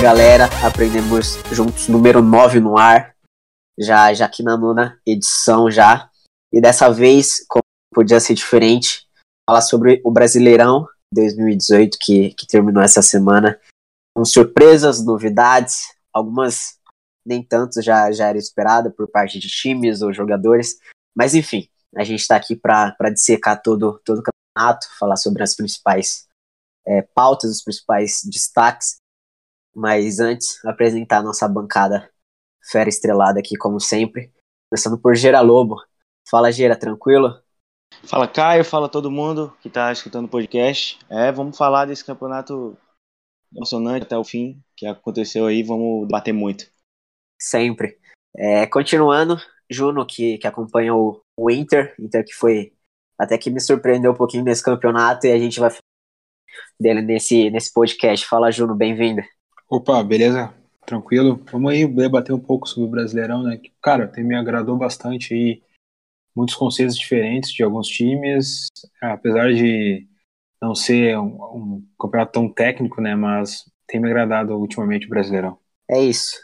Galera, aprendemos juntos número 9 no ar, já, já aqui na nona edição já. E dessa vez, como podia ser diferente, falar sobre o Brasileirão 2018 que, que terminou essa semana, com surpresas, novidades, algumas nem tanto já, já era esperada por parte de times ou jogadores, mas enfim, a gente está aqui para dissecar todo, todo o campeonato, falar sobre as principais é, pautas, os principais destaques mas antes, apresentar a nossa bancada fera estrelada aqui, como sempre. Começando por Gera Lobo. Fala, Gera, tranquilo? Fala, Caio. Fala todo mundo que está escutando o podcast. É, vamos falar desse campeonato emocionante até o fim, que aconteceu aí. Vamos bater muito. Sempre. É, continuando, Juno, que, que acompanha o, o Inter. Inter que foi até que me surpreendeu um pouquinho nesse campeonato e a gente vai dele nesse, nesse podcast. Fala, Juno, bem-vinda. Opa, beleza? Tranquilo? Vamos aí debater um pouco sobre o Brasileirão, né? Cara, me agradou bastante aí muitos conceitos diferentes de alguns times, apesar de não ser um, um campeonato tão técnico, né? Mas tem me agradado ultimamente o Brasileirão. É isso.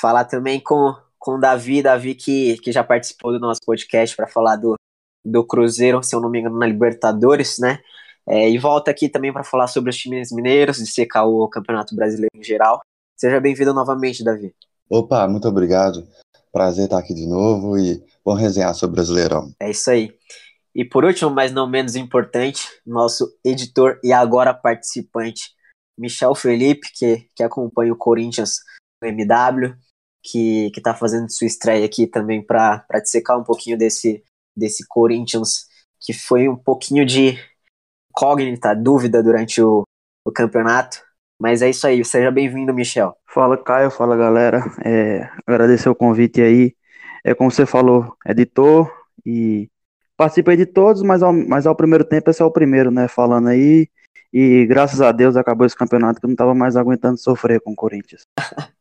Falar também com, com o Davi, Davi que, que já participou do nosso podcast para falar do, do Cruzeiro, se eu não me engano, na Libertadores, né? É, e volta aqui também para falar sobre os times mineiros, de secar o Campeonato Brasileiro em geral. Seja bem-vindo novamente, Davi. Opa, muito obrigado. Prazer estar aqui de novo e vamos resenhar sobre o Brasileirão. É isso aí. E por último, mas não menos importante, nosso editor e agora participante, Michel Felipe, que, que acompanha o Corinthians no MW, que está fazendo sua estreia aqui também para dissecar um pouquinho desse, desse Corinthians, que foi um pouquinho de, incógnita, dúvida durante o, o campeonato. Mas é isso aí, seja bem-vindo, Michel. Fala, Caio, fala, galera. É, agradecer o convite aí. É como você falou, editor e participei de todos, mas ao, mas ao primeiro tempo esse é o primeiro, né? Falando aí. E graças a Deus acabou esse campeonato que eu não tava mais aguentando sofrer com o Corinthians.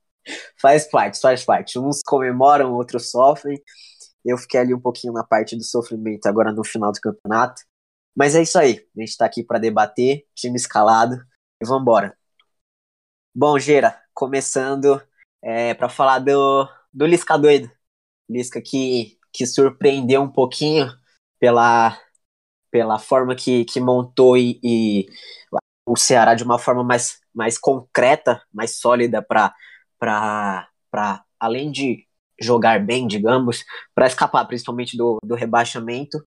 faz parte, faz parte. Uns comemoram, outros sofrem. Eu fiquei ali um pouquinho na parte do sofrimento agora no final do campeonato. Mas é isso aí. A gente está aqui para debater, time escalado e vamos embora. Bom, Gera, começando é, para falar do, do Lisca doido. Lisca que, que surpreendeu um pouquinho pela, pela forma que, que montou e, e o Ceará de uma forma mais, mais concreta, mais sólida para além de jogar bem, digamos, para escapar principalmente do, do rebaixamento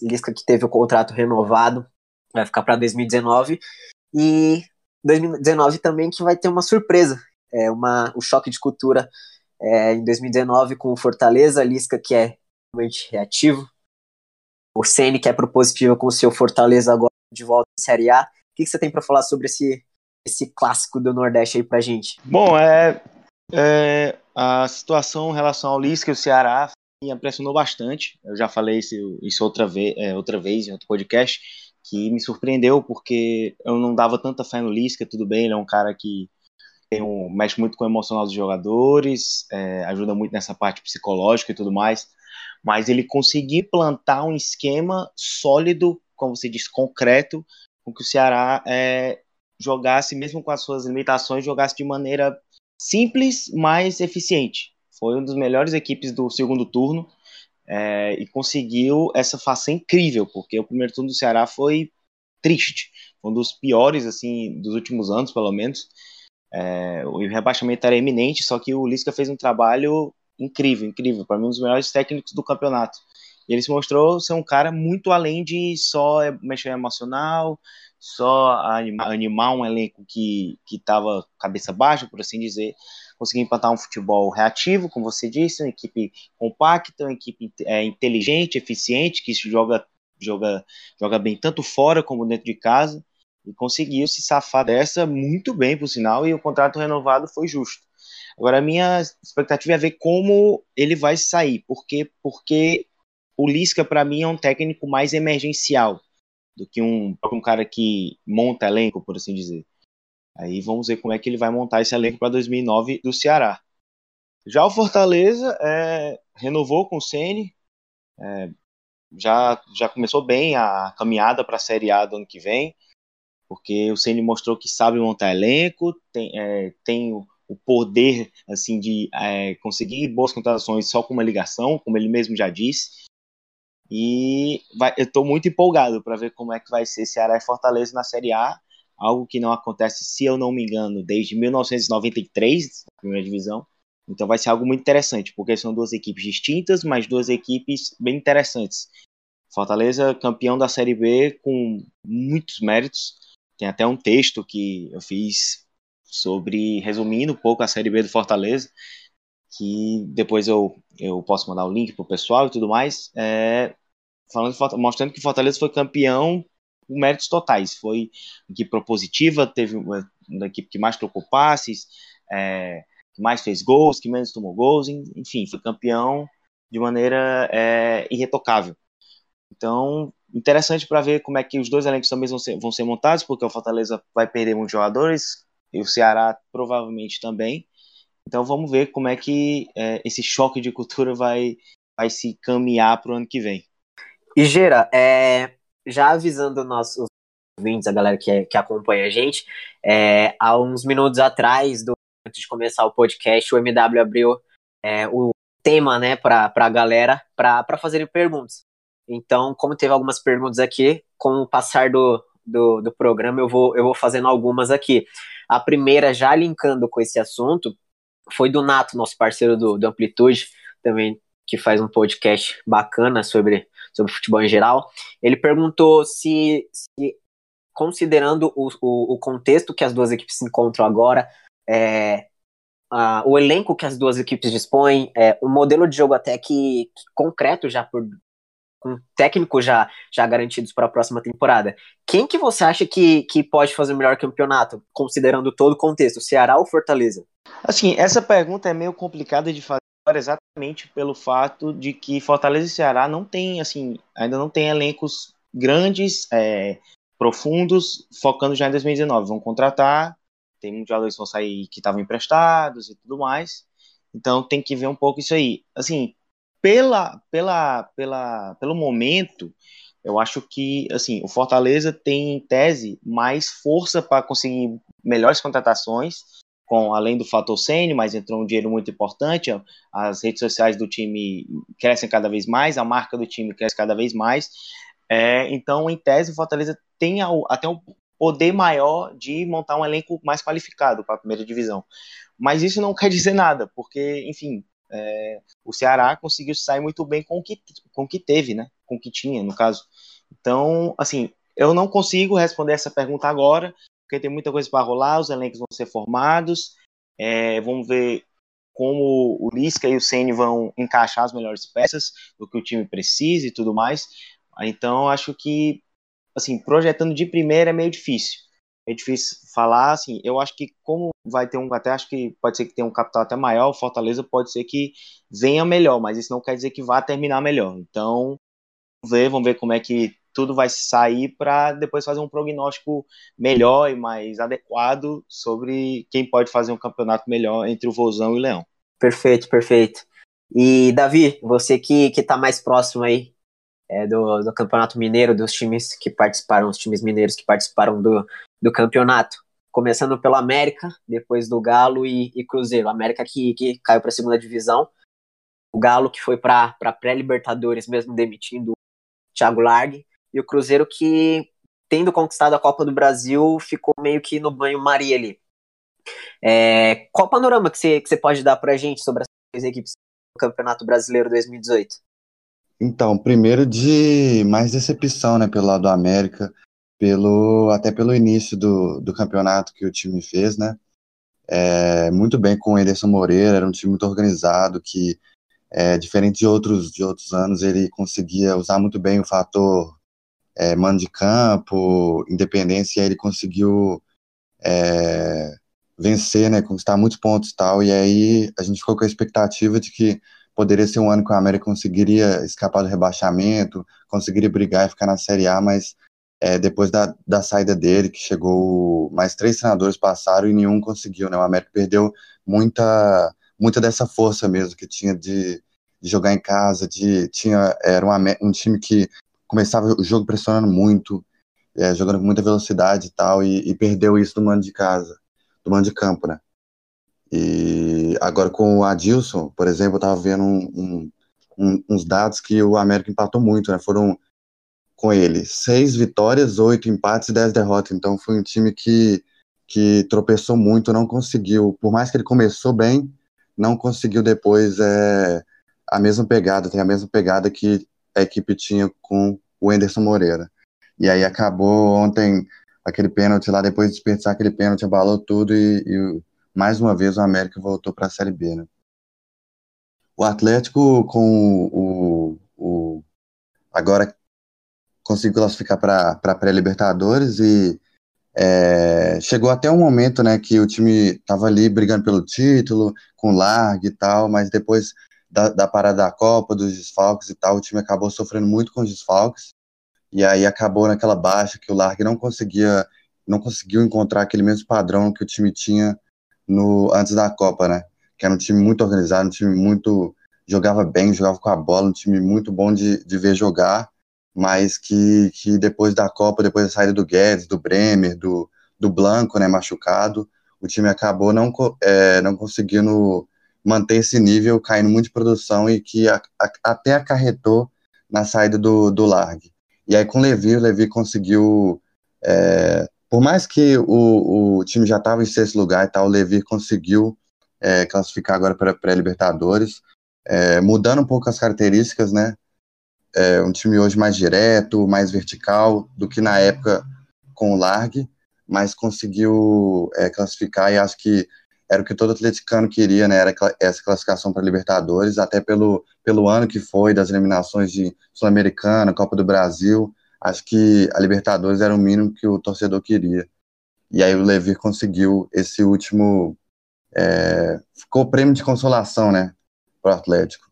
Lisca que teve o contrato renovado, vai ficar para 2019. E 2019 também que vai ter uma surpresa, é uma, o choque de cultura é, em 2019 com o Fortaleza, Lisca que é realmente reativo, o Ceni que é propositivo com o seu Fortaleza agora de volta à Série A. O que, que você tem para falar sobre esse, esse clássico do Nordeste aí pra gente? Bom, é, é a situação em relação ao Lisca e o Ceará me impressionou bastante. Eu já falei isso, isso outra, vez, é, outra vez em outro podcast, que me surpreendeu porque eu não dava tanta fé no Lisca, tudo bem, ele é um cara que tem um, mexe muito com o emocional dos jogadores, é, ajuda muito nessa parte psicológica e tudo mais, mas ele conseguiu plantar um esquema sólido, como você diz, concreto, com que o Ceará é, jogasse, mesmo com as suas limitações, jogasse de maneira simples, mas eficiente foi uma das melhores equipes do segundo turno é, e conseguiu essa faça incrível, porque o primeiro turno do Ceará foi triste, um dos piores assim dos últimos anos, pelo menos. É, o rebaixamento era iminente, só que o Lisca fez um trabalho incrível, incrível, para mim um dos melhores técnicos do campeonato. Ele se mostrou ser um cara muito além de só mexer emocional, só animar, animar um elenco que estava cabeça baixa, por assim dizer conseguir implantar um futebol reativo, como você disse, uma equipe compacta, uma equipe é, inteligente, eficiente, que joga joga, joga bem tanto fora como dentro de casa, e conseguiu se safar dessa muito bem, por sinal, e o contrato renovado foi justo. Agora, a minha expectativa é ver como ele vai sair, porque, porque o Lisca, para mim, é um técnico mais emergencial do que um, um cara que monta elenco, por assim dizer. Aí vamos ver como é que ele vai montar esse elenco para 2009 do Ceará. Já o Fortaleza é, renovou com o Ceni, é, já, já começou bem a caminhada para a Série A do ano que vem, porque o Ceni mostrou que sabe montar elenco, tem, é, tem o, o, poder assim de é, conseguir boas contratações só com uma ligação, como ele mesmo já disse. E vai, eu estou muito empolgado para ver como é que vai ser Ceará e Fortaleza na Série A, algo que não acontece, se eu não me engano, desde 1993, na primeira divisão. Então vai ser algo muito interessante, porque são duas equipes distintas, mas duas equipes bem interessantes. Fortaleza campeão da Série B com muitos méritos. Tem até um texto que eu fiz sobre resumindo um pouco a Série B do Fortaleza, que depois eu, eu posso mandar o link pro pessoal e tudo mais, é, falando mostrando que Fortaleza foi campeão méritos totais. Foi uma equipe propositiva, teve uma, uma equipe que mais trocou passes, é, que mais fez gols, que menos tomou gols, enfim, foi campeão de maneira é, irretocável. Então, interessante para ver como é que os dois elencos também vão ser, vão ser montados, porque o Fortaleza vai perder muitos jogadores e o Ceará provavelmente também. Então, vamos ver como é que é, esse choque de cultura vai, vai se caminhar para o ano que vem. E Gera, é, já avisando nossos ouvintes, a galera que, que acompanha a gente, é, há uns minutos atrás do antes de começar o podcast, o MW abriu é, o tema, né, para a galera, para fazerem perguntas. Então, como teve algumas perguntas aqui, com o passar do, do, do, programa, eu vou, eu vou fazendo algumas aqui. A primeira, já linkando com esse assunto, foi do Nato, nosso parceiro do, do Amplitude, também que faz um podcast bacana sobre, sobre futebol em geral. Ele perguntou se, se considerando o, o, o contexto que as duas equipes se encontram agora, é, a, o elenco que as duas equipes dispõem, é, um modelo de jogo até que, que concreto já por com técnicos já, já garantidos para a próxima temporada. Quem que você acha que, que pode fazer o melhor campeonato, considerando todo o contexto, Ceará ou Fortaleza? Assim, essa pergunta é meio complicada de fazer exatamente pelo fato de que Fortaleza e Ceará não tem, assim, ainda não tem elencos grandes, é, profundos, focando já em 2019. Vão contratar, tem muitos jogadores que vão sair que estavam emprestados e tudo mais. Então tem que ver um pouco isso aí. Assim, pela, pela, pela, pelo momento, eu acho que assim o Fortaleza tem em tese mais força para conseguir melhores contratações, com além do fator sênior, mas entrou um dinheiro muito importante. As redes sociais do time crescem cada vez mais, a marca do time cresce cada vez mais. É, então, em tese, o Fortaleza tem até um poder maior de montar um elenco mais qualificado para a primeira divisão. Mas isso não quer dizer nada, porque, enfim, é, o Ceará conseguiu sair muito bem com o, que, com o que teve, né? Com o que tinha, no caso. Então, assim, eu não consigo responder essa pergunta agora, porque tem muita coisa para rolar, os elencos vão ser formados, é, vamos ver como o Lisca e o Ceni vão encaixar as melhores peças do que o time precisa e tudo mais. Então, acho que assim, projetando de primeira é meio difícil. É difícil falar, assim, eu acho que como vai ter um, até acho que pode ser que tenha um capital até maior, Fortaleza pode ser que venha melhor, mas isso não quer dizer que vá terminar melhor. Então, vamos ver, vamos ver como é que tudo vai sair para depois fazer um prognóstico melhor e mais adequado sobre quem pode fazer um campeonato melhor entre o Vozão e o Leão. Perfeito, perfeito. E Davi, você que que tá mais próximo aí é, do, do Campeonato Mineiro, dos times que participaram, os times mineiros que participaram do, do campeonato. Começando pelo América, depois do Galo e, e Cruzeiro. América que, que caiu para a segunda divisão. O Galo que foi para pré-Libertadores, mesmo demitindo o Thiago Largue. E o Cruzeiro que, tendo conquistado a Copa do Brasil, ficou meio que no banho-maria ali. É, qual o panorama que você, que você pode dar para a gente sobre as equipes do Campeonato Brasileiro 2018? Então, primeiro de mais decepção, né, pelo lado do América, pelo até pelo início do, do campeonato que o time fez, né? É, muito bem com o Ederson Moreira, era um time muito organizado, que, é, diferente de outros, de outros anos, ele conseguia usar muito bem o fator é, mano de campo, independência, e aí ele conseguiu é, vencer, né, conquistar muitos pontos e tal, e aí a gente ficou com a expectativa de que poderia ser um ano que o América conseguiria escapar do rebaixamento, conseguiria brigar e ficar na Série A, mas é, depois da, da saída dele, que chegou, mais três treinadores passaram e nenhum conseguiu, né, o América perdeu muita, muita dessa força mesmo que tinha de, de jogar em casa, de, tinha, era um, um time que começava o jogo pressionando muito, é, jogando com muita velocidade e tal, e, e, perdeu isso do mando de casa, do mando de campo, né? E agora com o Adilson, por exemplo, eu tava vendo um, um, uns dados que o América empatou muito, né? Foram com ele seis vitórias, oito empates e dez derrotas. Então foi um time que, que tropeçou muito, não conseguiu, por mais que ele começou bem, não conseguiu depois é, a mesma pegada, tem a mesma pegada que a equipe tinha com o Anderson Moreira. E aí acabou ontem aquele pênalti lá, depois de desperdiçar aquele pênalti, abalou tudo e, e mais uma vez o América voltou para a Série B, né? O Atlético com o, o agora conseguiu classificar para pré-Libertadores e é, chegou até um momento, né, que o time estava ali brigando pelo título, com largue e tal, mas depois da, da parada da Copa, dos desfalques e tal, o time acabou sofrendo muito com os desfalques, e aí acabou naquela baixa que o Largue não conseguia, não conseguiu encontrar aquele mesmo padrão que o time tinha no antes da Copa, né? Que era um time muito organizado, um time muito jogava bem, jogava com a bola, um time muito bom de, de ver jogar, mas que, que depois da Copa, depois da saída do Guedes, do Bremer, do, do Blanco, né, machucado, o time acabou não, é, não conseguindo manter esse nível, caindo muito de produção e que a, a, até acarretou na saída do, do Largue. E aí com o Levi, o Levi conseguiu, é, por mais que o, o time já estava em sexto lugar e tal, o Levi conseguiu é, classificar agora para pré-Libertadores, é, mudando um pouco as características, né? É um time hoje mais direto, mais vertical do que na época com o Largue, mas conseguiu é, classificar e acho que era o que todo atleticano queria, né? Era essa classificação para Libertadores, até pelo, pelo ano que foi das eliminações de Sul-Americana, Copa do Brasil. Acho que a Libertadores era o mínimo que o torcedor queria. E aí o Levi conseguiu esse último. É, ficou prêmio de consolação, né? Para o Atlético.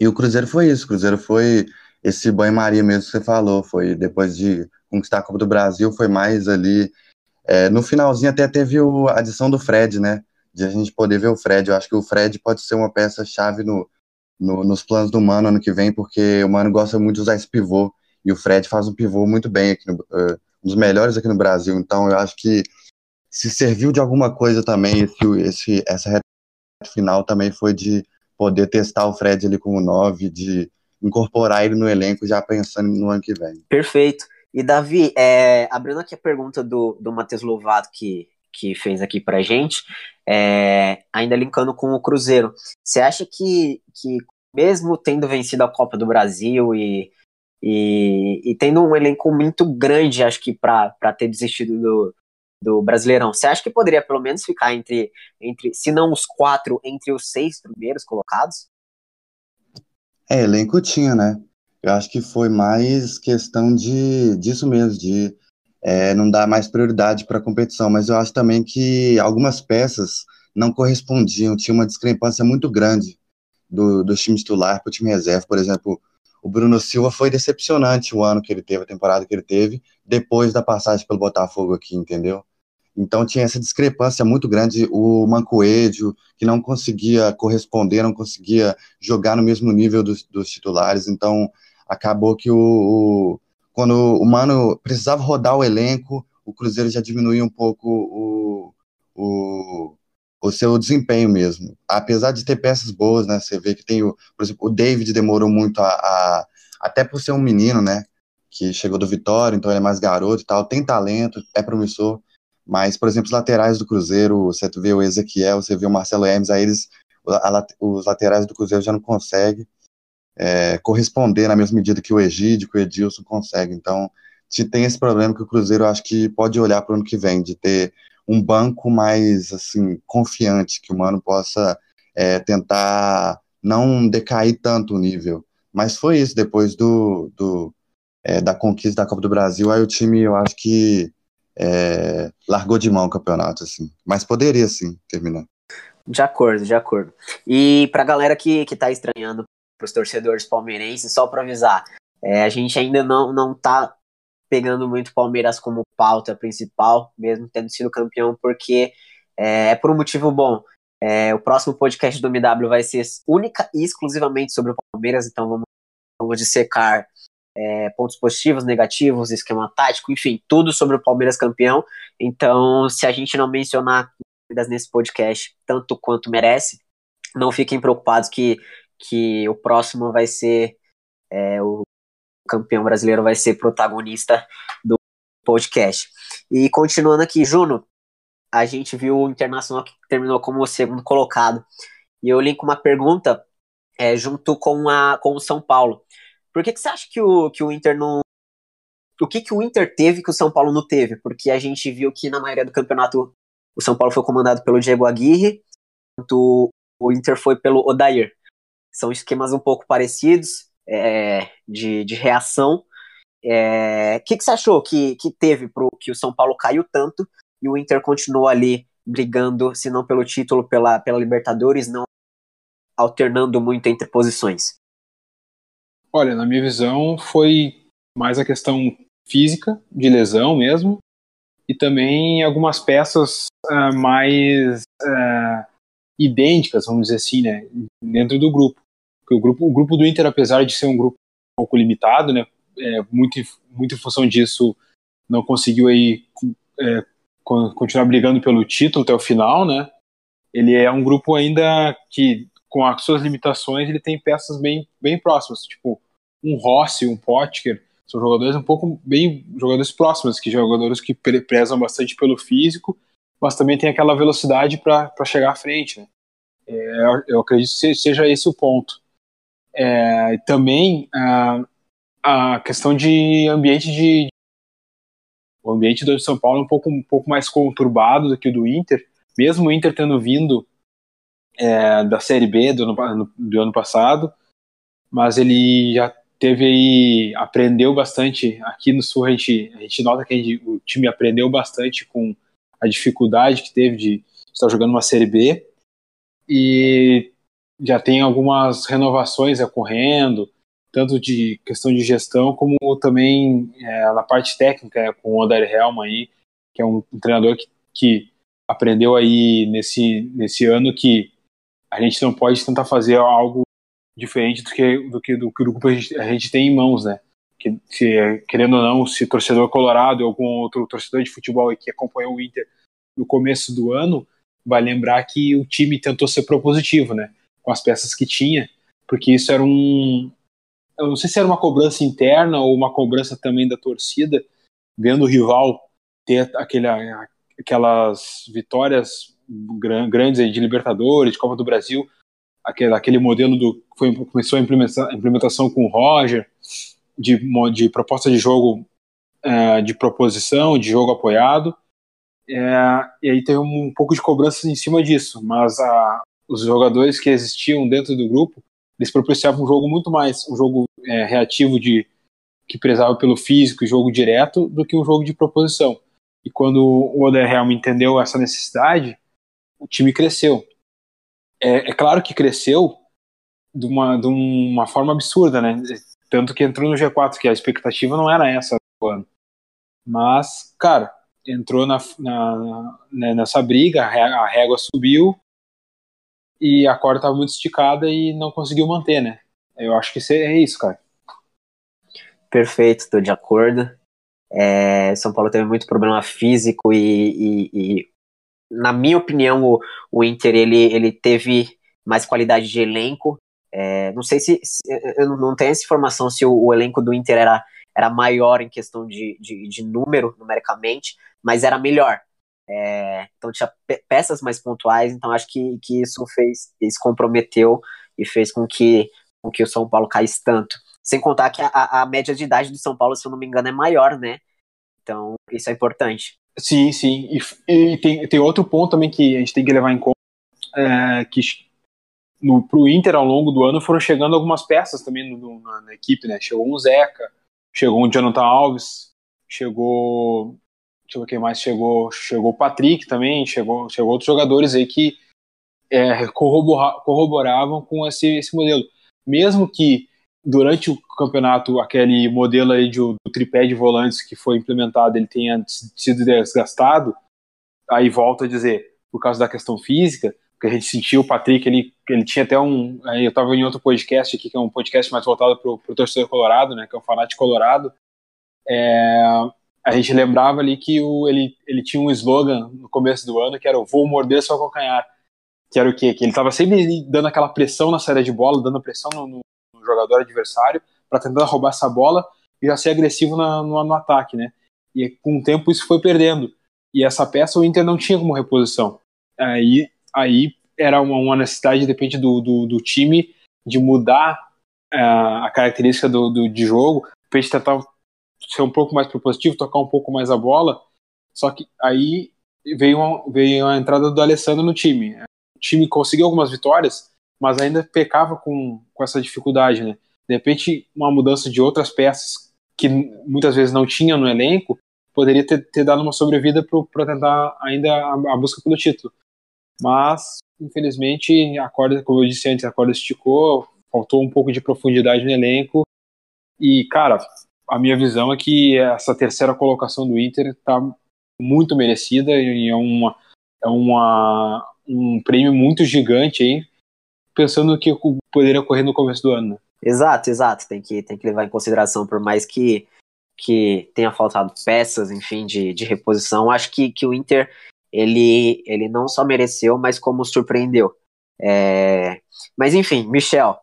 E o Cruzeiro foi isso. O Cruzeiro foi esse banho-maria mesmo que você falou. Foi depois de conquistar a Copa do Brasil, foi mais ali. É, no finalzinho até teve o, a adição do Fred, né? De a gente poder ver o Fred. Eu acho que o Fred pode ser uma peça-chave no, no, nos planos do Mano ano que vem, porque o Mano gosta muito de usar esse pivô, e o Fred faz um pivô muito bem aqui, no, uh, um dos melhores aqui no Brasil. Então eu acho que se serviu de alguma coisa também esse, esse, essa reta final também foi de poder testar o Fred ali como 9, de incorporar ele no elenco já pensando no ano que vem. Perfeito. E Davi, é, abrindo aqui a pergunta do, do Matheus Lovato, que que fez aqui pra gente, é, ainda linkando com o Cruzeiro. Você acha que, que mesmo tendo vencido a Copa do Brasil e, e, e tendo um elenco muito grande, acho que para ter desistido do, do Brasileirão, você acha que poderia pelo menos ficar entre, entre, se não os quatro, entre os seis primeiros colocados? É, elenco tinha, né? Eu acho que foi mais questão de disso mesmo, de é, não dá mais prioridade para a competição, mas eu acho também que algumas peças não correspondiam, tinha uma discrepância muito grande do, do time titular para o time reserva. Por exemplo, o Bruno Silva foi decepcionante o ano que ele teve, a temporada que ele teve, depois da passagem pelo Botafogo aqui, entendeu? Então tinha essa discrepância muito grande. O Mancoedio, que não conseguia corresponder, não conseguia jogar no mesmo nível dos, dos titulares. Então acabou que o, o quando o Mano precisava rodar o elenco, o Cruzeiro já diminuía um pouco o, o, o seu desempenho mesmo. Apesar de ter peças boas, né? Você vê que tem o, por exemplo, o David demorou muito a, a até por ser um menino, né? Que chegou do Vitória, então ele é mais garoto e tal, tem talento, é promissor. Mas, por exemplo, os laterais do Cruzeiro, você vê o Ezequiel, você vê o Marcelo Hermes, aí eles, a, a, os laterais do Cruzeiro já não conseguem é, corresponder na mesma medida que o Egídio, que o Edilson consegue. Então, tem esse problema que o Cruzeiro acho que pode olhar para o ano que vem, de ter um banco mais assim confiante, que o Mano possa é, tentar não decair tanto o nível. Mas foi isso, depois do, do, é, da conquista da Copa do Brasil, aí o time, eu acho que é, largou de mão o campeonato, assim. Mas poderia, sim, terminar. De acordo, de acordo. E pra galera que, que tá estranhando, pros torcedores palmeirenses, só pra avisar, é, a gente ainda não, não tá pegando muito Palmeiras como pauta principal, mesmo tendo sido campeão, porque é, é por um motivo bom. É, o próximo podcast do MW vai ser única e exclusivamente sobre o Palmeiras, então vamos, vamos dissecar é, pontos positivos, negativos, esquema tático, enfim, tudo sobre o Palmeiras campeão. Então, se a gente não mencionar nesse podcast tanto quanto merece, não fiquem preocupados que, que o próximo vai ser é, o campeão brasileiro vai ser protagonista do podcast. E continuando aqui, Juno, a gente viu o Internacional que terminou como o segundo colocado. E eu linko uma pergunta é, junto com, a, com o São Paulo. Por que, que você acha que o, que o Inter não. O que, que o Inter teve que o São Paulo não teve? Porque a gente viu que na maioria do campeonato o São Paulo foi comandado pelo Diego Aguirre, enquanto o Inter foi pelo Odair. São esquemas um pouco parecidos é, de, de reação. O é, que, que você achou que, que teve pro que o São Paulo caiu tanto e o Inter continuou ali brigando, se não pelo título, pela, pela Libertadores, não alternando muito entre posições? Olha, na minha visão, foi mais a questão física, de lesão mesmo, e também algumas peças uh, mais uh, idênticas, vamos dizer assim, né, dentro do grupo. Porque o grupo, o grupo do Inter, apesar de ser um grupo um pouco limitado, né, é, muito, muito em função disso, não conseguiu aí é, continuar brigando pelo título até o final, né? Ele é um grupo ainda que, com as suas limitações, ele tem peças bem, bem próximas, tipo um Rossi, um Potker, são jogadores um pouco bem jogadores próximos, que jogadores que prezam bastante pelo físico, mas também tem aquela velocidade para chegar à frente. Né? É, eu acredito que seja esse o ponto. É, também a, a questão de ambiente de o ambiente do São Paulo é um pouco, um pouco mais conturbado do que o do Inter, mesmo o Inter tendo vindo é, da Série B do ano, do ano passado, mas ele já teve aí, aprendeu bastante. Aqui no Sul a gente, a gente nota que a gente, o time aprendeu bastante com a dificuldade que teve de estar jogando uma Série B e já tem algumas renovações ocorrendo, tanto de questão de gestão como também é, na parte técnica, é, com o Odair Helma aí, que é um, um treinador que, que aprendeu aí nesse, nesse ano que a gente não pode tentar fazer algo diferente do que do que do que o grupo a gente, a gente tem em mãos, né? Que se, querendo ou não, se torcedor colorado ou algum outro torcedor de futebol que acompanhou o Inter no começo do ano vai lembrar que o time tentou ser propositivo, né? Com as peças que tinha, porque isso era um eu não sei se era uma cobrança interna ou uma cobrança também da torcida, vendo o rival ter aquele, aquelas vitórias grandes de Libertadores, de Copa do Brasil, aquele, aquele modelo do foi começou a implementação, a implementação com o Roger de, de proposta de jogo é, de proposição, de jogo apoiado, é, e aí teve um, um, pouco de cobrança em cima disso, mas a, os jogadores que existiam dentro do grupo eles propiciavam um jogo muito mais um jogo é, reativo de que prezava pelo físico, jogo direto, do que um jogo de proposição. E quando o Oder Helm entendeu essa necessidade, o time cresceu é, é claro que cresceu de uma, de uma forma absurda, né? Tanto que entrou no G4, que a expectativa não era essa do ano. Mas, cara, entrou na, na, né, nessa briga, a régua subiu e a corda estava muito esticada e não conseguiu manter, né? Eu acho que é isso, cara. Perfeito, estou de acordo. É, São Paulo teve muito problema físico e, e, e na minha opinião, o, o Inter ele, ele teve mais qualidade de elenco. É, não sei se, se, eu não tenho essa informação se o, o, elenco do Inter era, era maior em questão de, de, de número, numericamente, mas era melhor. É, então tinha peças mais pontuais, então acho que, que isso fez, isso comprometeu e fez com que, com que o São Paulo caísse tanto. Sem contar que a, a média de idade do São Paulo, se eu não me engano, é maior, né? Então isso é importante. Sim, sim. E, e, tem, tem outro ponto também que a gente tem que levar em conta, é, que no, pro Inter ao longo do ano foram chegando algumas peças também no, no, na, na, equipe, né? Chegou um Zeca, chegou um Jonathan Alves, chegou. Deixa eu ver quem mais chegou. Chegou o Patrick também, chegou, chegou outros jogadores aí que é, corrobora, corroboravam com esse, esse modelo. Mesmo que durante o campeonato aquele modelo aí de, do tripé de volantes que foi implementado ele tenha sido desgastado, aí volto a dizer, por causa da questão física, porque a gente sentiu o Patrick, ele, ele tinha até um. Eu estava em outro podcast aqui, que é um podcast mais voltado para o torcedor colorado, né, que é o fanático colorado. É, a gente lembrava ali que o, ele, ele tinha um slogan no começo do ano que era o vou morder seu calcanhar. Que era o quê? Que ele estava sempre dando aquela pressão na saída de bola, dando pressão no, no, no jogador adversário para tentar roubar essa bola e já ser agressivo na, no, no ataque, né? E com o tempo isso foi perdendo. E essa peça o Inter não tinha como reposição. Aí aí era uma, uma necessidade, depende do, do, do time, de mudar uh, a característica do, do, de jogo, para gente tentar ser um pouco mais propositivo, tocar um pouco mais a bola. Só que aí veio, uma, veio a entrada do Alessandro no time. O time conseguiu algumas vitórias, mas ainda pecava com, com essa dificuldade, né? De repente, uma mudança de outras peças que muitas vezes não tinha no elenco poderia ter, ter dado uma sobrevida para tentar ainda a, a busca pelo título mas infelizmente a corda, como eu disse antes, a corda esticou, faltou um pouco de profundidade no elenco e cara, a minha visão é que essa terceira colocação do Inter está muito merecida e é uma é uma um prêmio muito gigante aí, pensando que poderia ocorrer no começo do ano. Né? Exato, exato, tem que tem que levar em consideração por mais que que tenha faltado peças, enfim, de, de reposição, acho que, que o Inter ele, ele não só mereceu, mas como surpreendeu. É, mas enfim, Michel,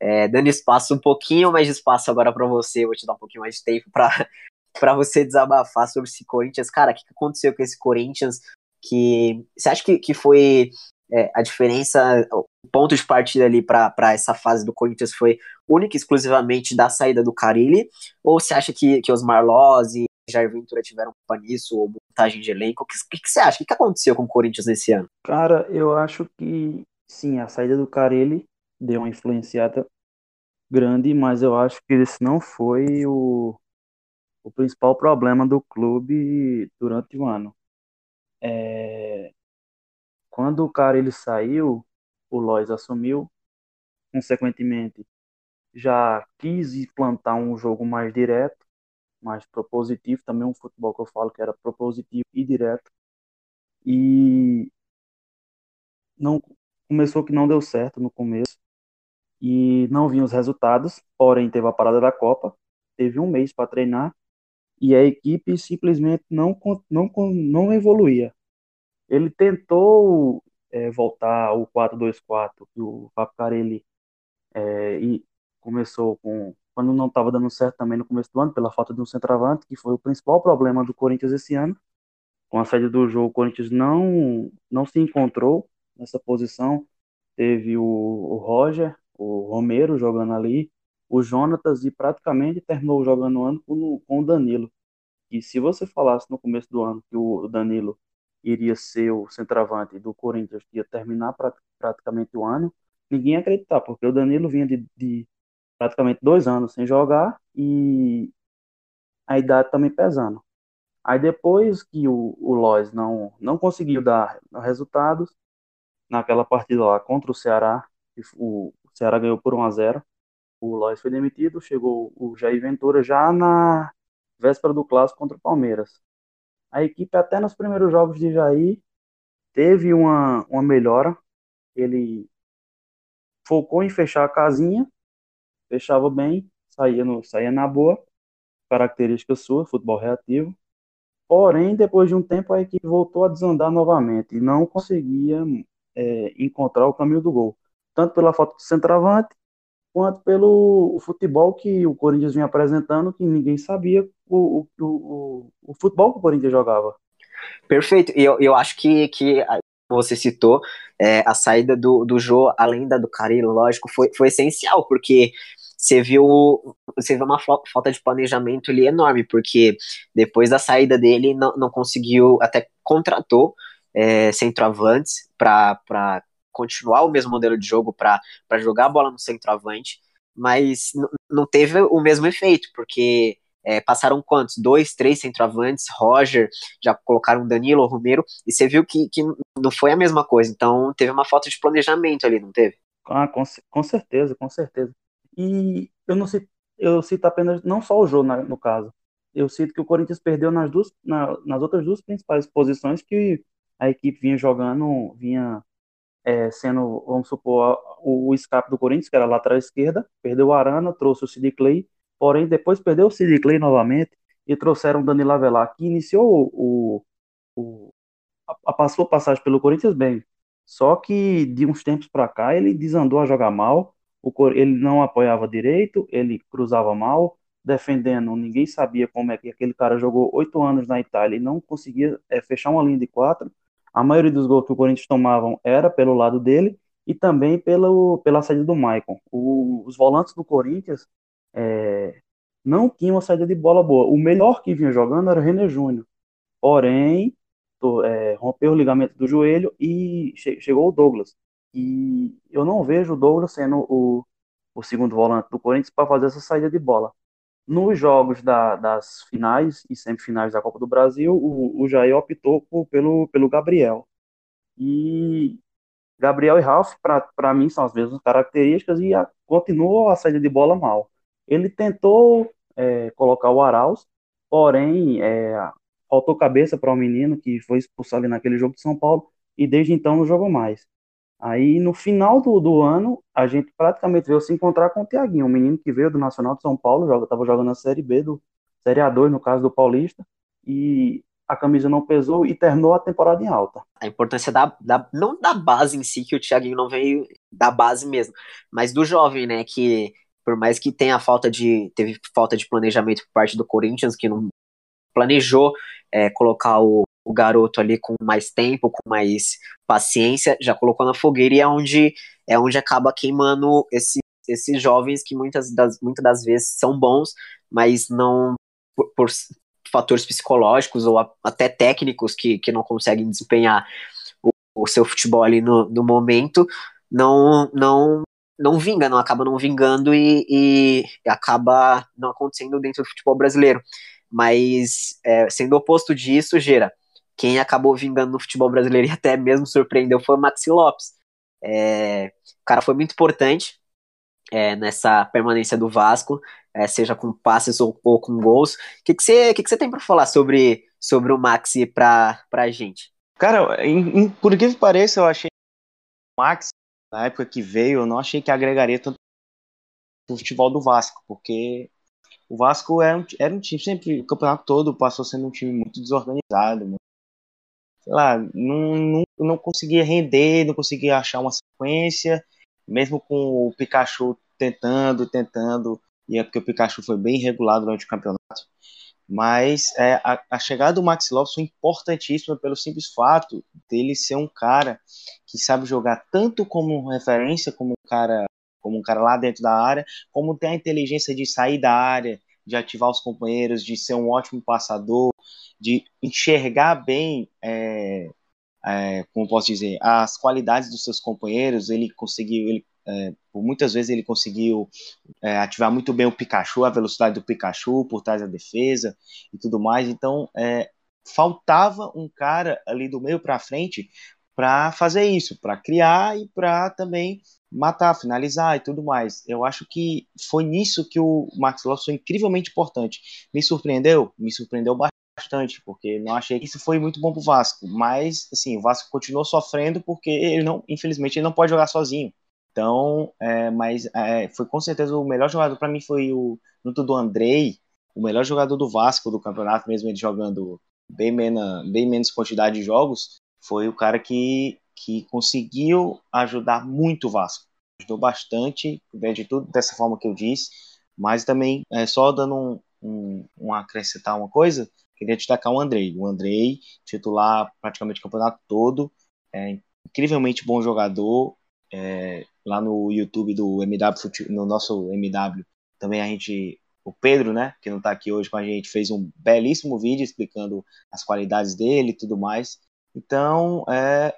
é, dando espaço um pouquinho mais de espaço agora para você, vou te dar um pouquinho mais de tempo para você desabafar sobre esse Corinthians. Cara, o que aconteceu com esse Corinthians? Que você acha que, que foi é, a diferença, o ponto de partida ali para essa fase do Corinthians foi única e exclusivamente da saída do Carilli? Ou você acha que, que os Marlos e Jair Ventura tiveram culpa nisso, ou montagem de elenco. O que, que, que, você acha? O que, aconteceu com o Corinthians nesse ano? Cara, eu acho que sim, a saída do Carelli deu uma influenciada grande, mas eu acho que esse não foi o, o principal problema do clube durante o ano. É... Quando o Carelli saiu, o Lois assumiu, consequentemente já quis implantar um jogo mais direto, mais propositivo, também um futebol que eu falo que era propositivo e direto. E não começou que não deu certo no começo e não vinham os resultados, porém teve a parada da Copa, teve um mês para treinar e a equipe simplesmente não não não evoluía. Ele tentou é, voltar ao 4-2-4 que o Paparelli é, e começou com quando não estava dando certo também no começo do ano, pela falta de um centroavante, que foi o principal problema do Corinthians esse ano. Com a saída do jogo, o Corinthians não, não se encontrou nessa posição. Teve o, o Roger, o Romero jogando ali, o Jonatas, e praticamente terminou jogando o ano com, com o Danilo. E se você falasse no começo do ano que o Danilo iria ser o centroavante do Corinthians, ia terminar praticamente o ano, ninguém ia acreditar, porque o Danilo vinha de, de praticamente dois anos sem jogar e a idade também pesando. Aí depois que o, o Lois não, não conseguiu dar resultados, naquela partida lá contra o Ceará, o, o Ceará ganhou por 1 a 0 o Lois foi demitido, chegou o Jair Ventura já na véspera do clássico contra o Palmeiras. A equipe até nos primeiros jogos de Jair teve uma, uma melhora, ele focou em fechar a casinha fechava bem, saía, no, saía na boa, característica sua, futebol reativo. Porém, depois de um tempo, a equipe voltou a desandar novamente e não conseguia é, encontrar o caminho do gol. Tanto pela falta de centroavante, quanto pelo futebol que o Corinthians vinha apresentando, que ninguém sabia o, o, o, o futebol que o Corinthians jogava. Perfeito. E eu, eu acho que, que você citou, é, a saída do, do Jô, além da do Carilo, lógico, foi, foi essencial, porque você viu, você viu uma falta de planejamento ali enorme, porque depois da saída dele não, não conseguiu, até contratou é, centroavantes para continuar o mesmo modelo de jogo, para jogar a bola no centroavante, mas não teve o mesmo efeito, porque é, passaram quantos? Dois, três centroavantes, Roger, já colocaram Danilo, Romero, e você viu que, que não foi a mesma coisa. Então teve uma falta de planejamento ali, não teve? Ah, com, com certeza, com certeza. E eu não cito, eu cito apenas, não só o jogo, no caso. Eu cito que o Corinthians perdeu nas, duas, na, nas outras duas principais posições que a equipe vinha jogando, vinha é, sendo, vamos supor, o, o, escape do Corinthians, que era a lateral esquerda, perdeu o Arana, trouxe o Sid Clay, porém depois perdeu o Sid Clay novamente e trouxeram o Danilo Avelar, que iniciou o, o a, a, passou passagem pelo Corinthians bem, só que de uns tempos para cá ele desandou a jogar mal, o, ele não apoiava direito, ele cruzava mal, defendendo, ninguém sabia como é que aquele cara jogou oito anos na Itália e não conseguia é, fechar uma linha de quatro, a maioria dos gols que o Corinthians tomavam era pelo lado dele e também pelo, pela saída do Maicon. O, os volantes do Corinthians é, não tinham uma saída de bola boa. O melhor que vinha jogando era o René Júnior. Porém, é, rompeu o ligamento do joelho e che chegou o Douglas. E eu não vejo o Douglas sendo o, o segundo volante do Corinthians para fazer essa saída de bola. Nos jogos da, das finais e semifinais da Copa do Brasil, o, o Jair optou por, pelo, pelo Gabriel. E Gabriel e Ralf, para mim, são as mesmas características e a, continuou a saída de bola mal. Ele tentou é, colocar o Arauz, porém, é, faltou cabeça para o um menino que foi expulsado ali naquele jogo de São Paulo e desde então não jogou mais. Aí no final do, do ano, a gente praticamente veio se encontrar com o Tiaguinho, um menino que veio do Nacional de São Paulo, joga, tava jogando a Série B, do Série A2, no caso do Paulista, e a camisa não pesou e terminou a temporada em alta. A importância da, da não da base em si, que o Thiaguinho não veio da base mesmo, mas do jovem, né, que por mais que tenha falta de teve falta de planejamento por parte do Corinthians, que não planejou é, colocar o, o garoto ali com mais tempo, com mais paciência, já colocou na fogueira e é onde, é onde acaba queimando esse, esses jovens que muitas das, muitas das vezes são bons, mas não por, por fatores psicológicos ou a, até técnicos que, que não conseguem desempenhar o, o seu futebol ali no, no momento, não, não não vinga, não acaba não vingando e, e acaba não acontecendo dentro do futebol brasileiro. Mas é, sendo oposto disso, Gera, quem acabou vingando no futebol brasileiro e até mesmo surpreendeu foi o Maxi Lopes. É, o cara foi muito importante é, nessa permanência do Vasco, é, seja com passes ou, ou com gols. O que, que, você, que, que você tem para falar sobre, sobre o Maxi para a gente? Cara, em, em, por que pareça, eu achei o Maxi, na época que veio, eu não achei que agregaria tanto o futebol do Vasco, porque o Vasco era um, era um time, sempre, o campeonato todo passou sendo um time muito desorganizado, sei lá, não, não, não conseguia render, não conseguia achar uma sequência, mesmo com o Pikachu tentando, tentando, e é porque o Pikachu foi bem regulado durante o campeonato. Mas é, a, a, chegada do Max Lopes foi importantíssima pelo simples fato dele ser um cara que sabe jogar tanto como referência, como um cara, como um cara lá dentro da área, como tem a inteligência de sair da área, de ativar os companheiros, de ser um ótimo passador, de enxergar bem, é, é, como posso dizer, as qualidades dos seus companheiros. Ele conseguiu, ele, é, por muitas vezes ele conseguiu é, ativar muito bem o Pikachu, a velocidade do Pikachu por trás da defesa e tudo mais. Então, é, faltava um cara ali do meio para frente para fazer isso, para criar e para também matar, finalizar e tudo mais. Eu acho que foi nisso que o Max Lopes foi incrivelmente importante. Me surpreendeu? Me surpreendeu bastante, porque não achei que isso foi muito bom pro Vasco. Mas, assim, o Vasco continuou sofrendo porque ele não, infelizmente, ele não pode jogar sozinho. Então, é, mas é, foi com certeza o melhor jogador para mim foi o junto do Andrei, o melhor jogador do Vasco do campeonato, mesmo ele jogando bem menos, bem menos quantidade de jogos, foi o cara que que conseguiu ajudar muito o Vasco. Ajudou bastante, de tudo dessa forma que eu disse, mas também, é, só dando um, um, um acrescentar uma coisa, queria destacar o Andrei. O Andrei, titular praticamente o campeonato todo, é incrivelmente bom jogador. É, lá no YouTube do MW, no nosso MW, também a gente, o Pedro, né, que não está aqui hoje com a gente, fez um belíssimo vídeo explicando as qualidades dele e tudo mais. Então, é,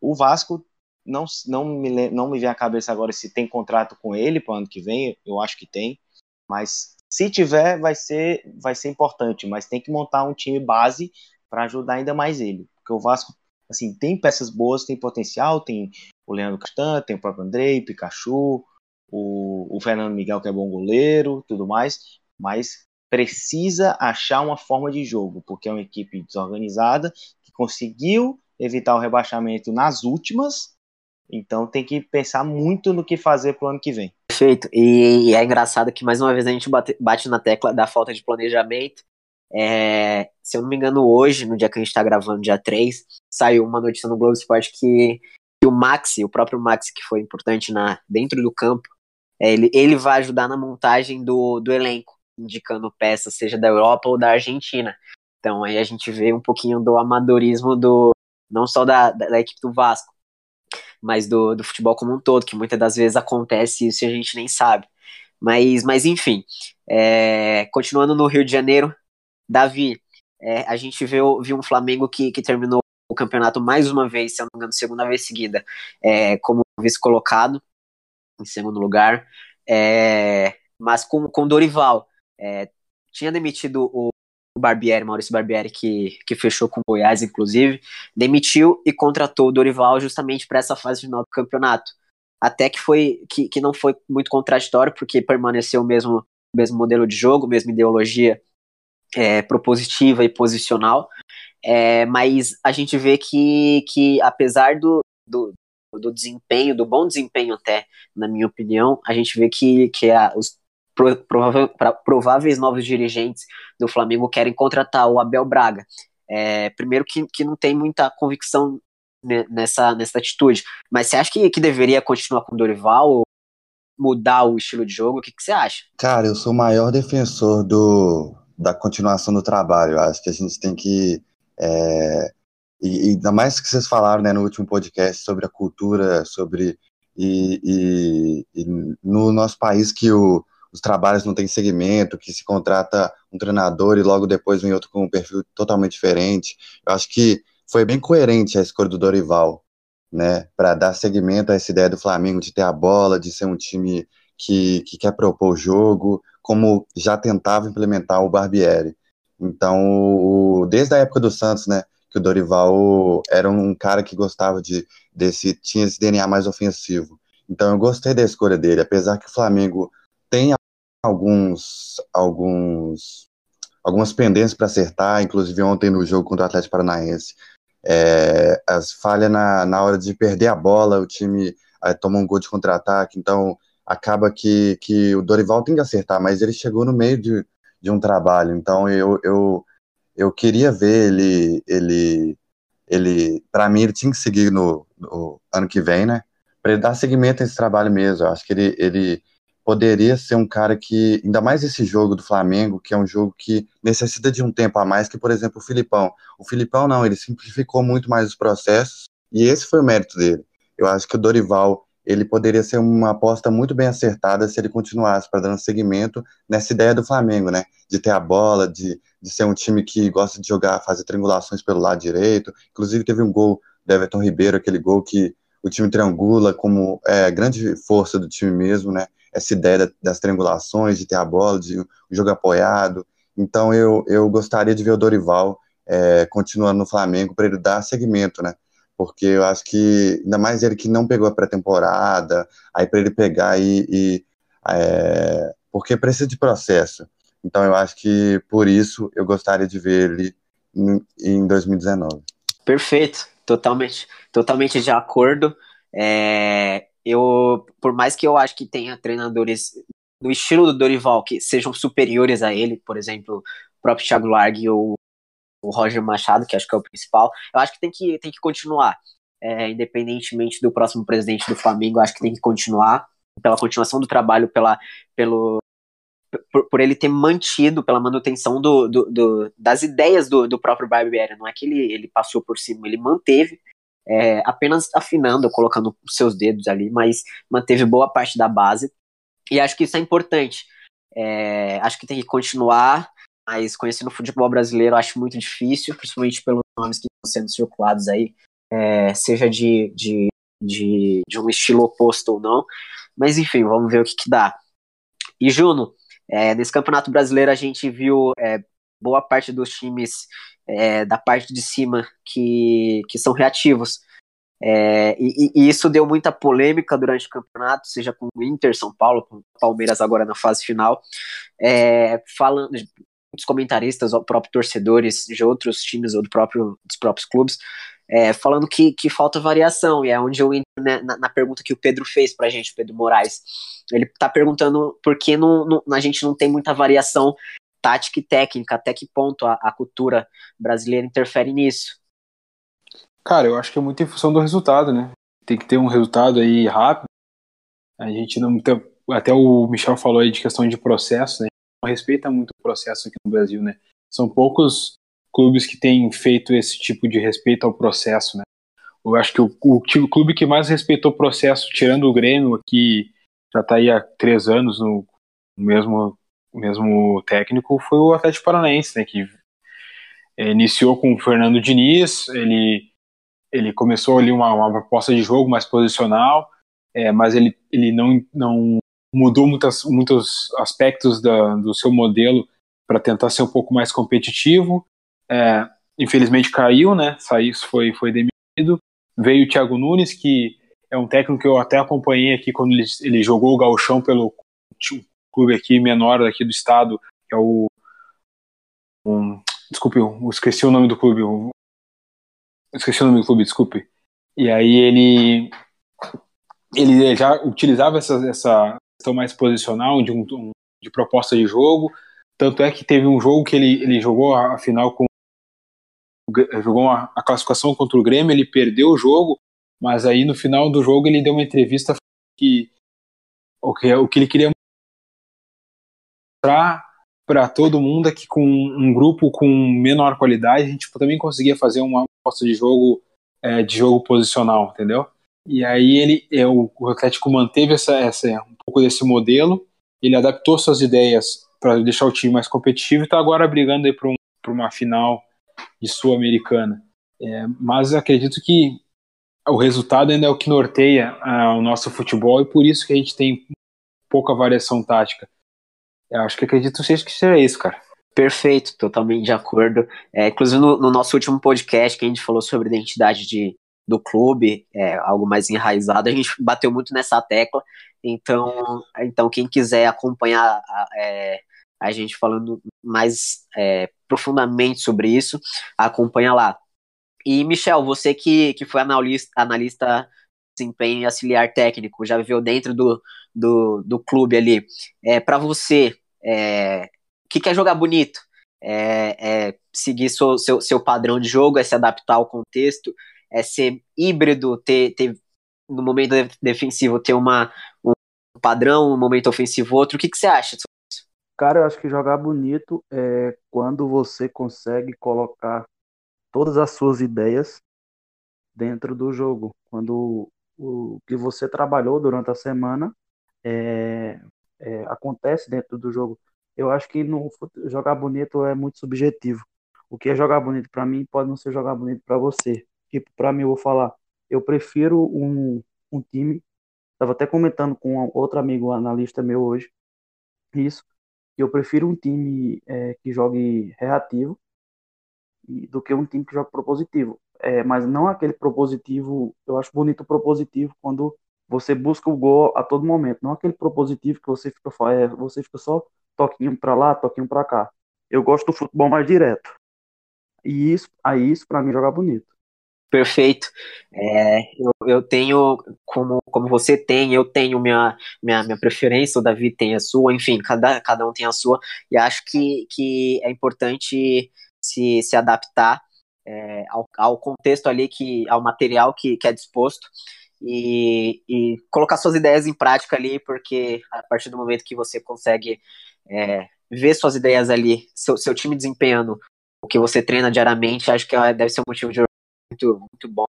o Vasco não, não, me, não me vem à cabeça agora se tem contrato com ele para o ano que vem, eu acho que tem, mas Se tiver, vai ser, vai ser importante, mas tem que montar um time base para ajudar ainda mais ele. Porque o Vasco, assim, tem peças boas, tem potencial, tem o Leandro Castan, tem o próprio Andrei, Pikachu, o, o Fernando Miguel, que é bom goleiro, tudo mais, mas precisa achar uma forma de jogo, porque é uma equipe desorganizada que conseguiu evitar o rebaixamento nas últimas, então tem que pensar muito no que fazer para o ano que vem. Perfeito. E é engraçado que mais uma vez a gente bate, bate na tecla da falta de planejamento. É, se eu não me engano, hoje, no dia que a gente está gravando, dia 3, saiu uma notícia no Globo Esporte que, que o Maxi, o próprio Maxi, que foi importante na, dentro do campo, é, ele, ele vai ajudar na montagem do, do elenco, indicando peças, seja da Europa ou da Argentina. Então aí a gente vê um pouquinho do amadorismo do não só da, da, da equipe do Vasco, mas do, do futebol como um todo, que muitas das vezes acontece isso e a gente nem sabe. Mas, mas enfim, é, continuando no Rio de Janeiro, Davi, é, a gente viu, viu um Flamengo que, que terminou o campeonato mais uma vez, se eu não me engano, segunda vez seguida, é, como vice-colocado, em segundo lugar, é, mas com, com Dorival. É, tinha demitido o, o Barbieri, Maurício Barbieri, que, que fechou com o Goiás, inclusive, demitiu e contratou o Dorival justamente para essa fase final do campeonato. Até que foi que, que não foi muito contraditório, porque permaneceu o mesmo, mesmo modelo de jogo, mesma ideologia é, propositiva e posicional. É, mas a gente vê que, que apesar do, do, do, desempenho, do bom desempenho até, na minha opinião, a gente vê que, que a, os prováveis novos dirigentes do Flamengo querem contratar o Abel Braga. É, primeiro que, que não tem muita convicção nessa, nessa atitude, mas você acha que, que deveria continuar com o Dorival ou mudar o estilo de jogo? O que, que você acha? Cara, eu sou o maior defensor do, da continuação do trabalho. Acho que a gente tem que. É, e, e ainda mais que vocês falaram né, no último podcast sobre a cultura, sobre. E, e, e no nosso país que o, os trabalhos não têm segmento, que se contrata um treinador e logo depois vem outro com um perfil totalmente diferente. Eu acho que foi bem coerente a escolha do Dorival, né, para dar seguimento a essa ideia do Flamengo de ter a bola, de ser um time que, que quer propor o jogo, como já tentava implementar o Barbieri. Então, o, desde a época do Santos, né, que o Dorival era um cara que gostava de desse tinha esse DNA mais ofensivo. Então, eu gostei da escolha dele, apesar que o Flamengo tem alguns, alguns, algumas pendências para acertar, inclusive ontem no jogo contra o Atlético Paranaense. É, as falhas na, na hora de perder a bola, o time aí, toma um gol de contra-ataque, então acaba que, que o Dorival tem que acertar, mas ele chegou no meio de, de um trabalho, então eu, eu, eu queria ver ele, ele, ele para mim ele tinha que seguir no, no ano que vem, né, para ele dar seguimento a esse trabalho mesmo, eu acho que ele, ele poderia ser um cara que, ainda mais esse jogo do Flamengo, que é um jogo que necessita de um tempo a mais que, por exemplo, o Filipão. O Filipão não, ele simplificou muito mais os processos e esse foi o mérito dele. Eu acho que o Dorival, ele poderia ser uma aposta muito bem acertada se ele continuasse para dar um segmento nessa ideia do Flamengo, né? De ter a bola, de, de ser um time que gosta de jogar, fazer triangulações pelo lado direito. Inclusive teve um gol do Everton Ribeiro, aquele gol que o time triangula como é, grande força do time mesmo, né? Essa ideia das triangulações, de ter a bola, de um jogo apoiado. Então eu, eu gostaria de ver o Dorival é, continuando no Flamengo para ele dar segmento, né? Porque eu acho que, ainda mais ele que não pegou a pré-temporada, aí para ele pegar e. e é, porque precisa de processo. Então eu acho que por isso eu gostaria de ver ele em, em 2019. Perfeito, totalmente, totalmente de acordo. É, eu, por mais que eu acho que tenha treinadores no estilo do Dorival que sejam superiores a ele, por exemplo, o próprio Thiago Largue ou o Roger Machado, que acho que é o principal, eu acho que tem que, tem que continuar. É, independentemente do próximo presidente do Flamengo, acho que tem que continuar pela continuação do trabalho, pela, pelo, por, por ele ter mantido, pela manutenção do, do, do das ideias do, do próprio Barbieri. Não é que ele, ele passou por cima, ele manteve é, apenas afinando, colocando seus dedos ali, mas manteve boa parte da base. E acho que isso é importante. É, acho que tem que continuar, mas conhecendo o futebol brasileiro acho muito difícil, principalmente pelos nomes que estão sendo circulados aí, é, seja de, de, de, de, um estilo oposto ou não. Mas enfim, vamos ver o que, que dá. E Juno, É, nesse Campeonato Brasileiro a gente viu é, boa parte dos times é, da parte de cima que, que são reativos. É, e, e, isso deu muita polêmica durante o campeonato, seja com o Inter, São Paulo, com o Palmeiras agora na fase final. É, falando, muitos comentaristas, próprios torcedores de outros times ou do próprio, dos próprios clubes, é, falando que, que falta variação, e é onde eu entro né, na, na, pergunta que o Pedro fez pra gente, o Pedro Moraes. Ele tá perguntando por que não, não, a gente não tem muita variação tática e técnica, até que ponto a, a cultura brasileira interfere nisso. Cara, eu acho que é muito em função do resultado, né? Tem que ter um resultado aí rápido. A gente não tem, até o Michel falou aí de questão de processo, né? Não respeita muito o processo aqui no Brasil, né? São poucos clubes que têm feito esse tipo de respeito ao processo, né? Eu acho que o, o, o clube que mais respeitou o processo, tirando o Grêmio, que já está aí há três anos no, mesmo, mesmo técnico, foi o Atlético Paranaense, né? Que é, iniciou com o Fernando Diniz, ele, ele começou ali uma, uma proposta de jogo mais posicional, é, mas ele, ele não, não mudou muitas, muitos aspectos da, do seu modelo para tentar ser um pouco mais competitivo é, infelizmente caiu, né? Saiu, foi, foi demitido. Veio o Thiago Nunes, que é um técnico que eu até acompanhei aqui quando ele, ele jogou o gauchão pelo clube aqui menor aqui do estado, que é o um, desculpe, eu esqueci o nome do clube. Eu, esqueci o nome do clube, desculpe. E aí ele ele já utilizava essa, essa questão mais posicional de, um, de proposta de jogo. Tanto é que teve um jogo que ele, ele jogou a, a final com jogou a, a classificação contra o Grêmio, ele perdeu o jogo, mas aí no final do jogo ele deu uma entrevista que o que, o que ele queria mostrar para todo mundo que com um grupo com menor qualidade a gente também conseguia fazer uma proposta de jogo é, de jogo posicional, entendeu? E aí ele é, o, o Atlético manteve essa, essa um pouco desse modelo, ele adaptou suas ideias para deixar o time mais competitivo e está agora brigando aí para um, uma final de Sul-Americana. É, mas acredito que o resultado ainda é o que norteia ah, o nosso futebol e por isso que a gente tem pouca variação tática. Eu acho que acredito que seja isso, cara. Perfeito, totalmente de acordo. É, inclusive no, no, nosso último podcast que a gente falou sobre identidade de, do clube, é, algo mais enraizado, a gente bateu muito nessa tecla. Então, então quem quiser acompanhar é, a gente falando mais é, profundamente sobre isso, acompanha lá. E, Michel, você que, que foi analista, analista de desempenho e auxiliar técnico, já viveu dentro do, do, do clube ali, é, para você, é, o que, que é jogar bonito? É, é, seguir seu, seu, seu padrão de jogo, é se adaptar ao contexto, é ser híbrido, ter, ter no momento defensivo ter uma, um padrão, no momento ofensivo outro. O que, que você acha Cara, eu acho que jogar bonito é quando você consegue colocar todas as suas ideias dentro do jogo. Quando o que você trabalhou durante a semana é, é, acontece dentro do jogo. Eu acho que no, jogar bonito é muito subjetivo. O que é jogar bonito para mim pode não ser jogar bonito para você. Tipo, para mim, eu vou falar, eu prefiro um, um time. Estava até comentando com outro amigo analista meu hoje. Isso eu prefiro um time é, que jogue reativo do que um time que jogue propositivo. É, mas não aquele propositivo, eu acho bonito o propositivo quando você busca o gol a todo momento, não aquele propositivo que você fica, é, você fica só toquinho para lá, toquinho para cá. Eu gosto do futebol mais direto. E isso, aí isso para mim jogar bonito. Perfeito. É, eu, eu, tenho, como, como você tem, eu tenho minha, minha, minha preferência, o Davi tem a sua, enfim, cada, cada um tem a sua, e acho que, que é importante se, se adaptar é, ao, ao contexto ali, que, ao material que, que é disposto, e, e colocar suas ideias em prática ali, porque a partir do momento que você consegue é, ver suas ideias ali, seu, seu time desempenhando o que você treina diariamente, acho que deve ser um motivo de muito, muito bom.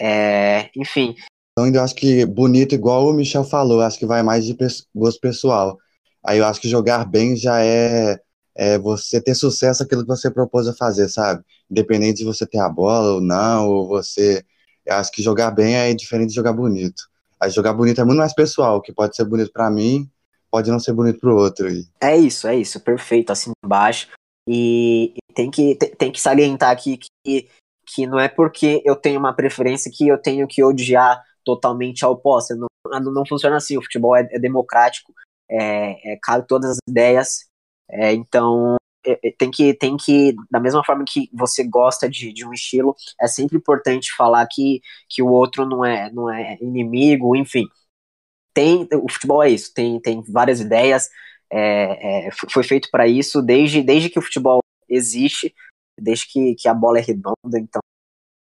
É, enfim. Então, eu acho que bonito, igual o Michel falou, acho que vai mais de gosto pessoal. Aí eu acho que jogar bem já é, é você ter sucesso aquilo que você propôs a fazer, sabe? Independente de você ter a bola ou não, ou você. Eu acho que jogar bem é diferente de jogar bonito. Aí jogar bonito é muito mais pessoal, que pode ser bonito para mim, pode não ser bonito pro outro. É isso, é isso, perfeito, assim embaixo. E, e tem, que, tem, tem, que salientar aqui que, que não é porque eu tenho uma preferência que eu tenho que odiar totalmente a oposta. Não, não funciona assim, o futebol é, é democrático, é, é, cabe todas as ideias, é, então tem que, tem que, da mesma forma que você gosta de, de um estilo, é sempre importante falar que, que o outro não é, não é inimigo, enfim. Tem, o futebol é isso, tem, tem várias ideias, é, é, foi feito para isso desde, desde que o futebol existe, desde que, que a bola é redonda, então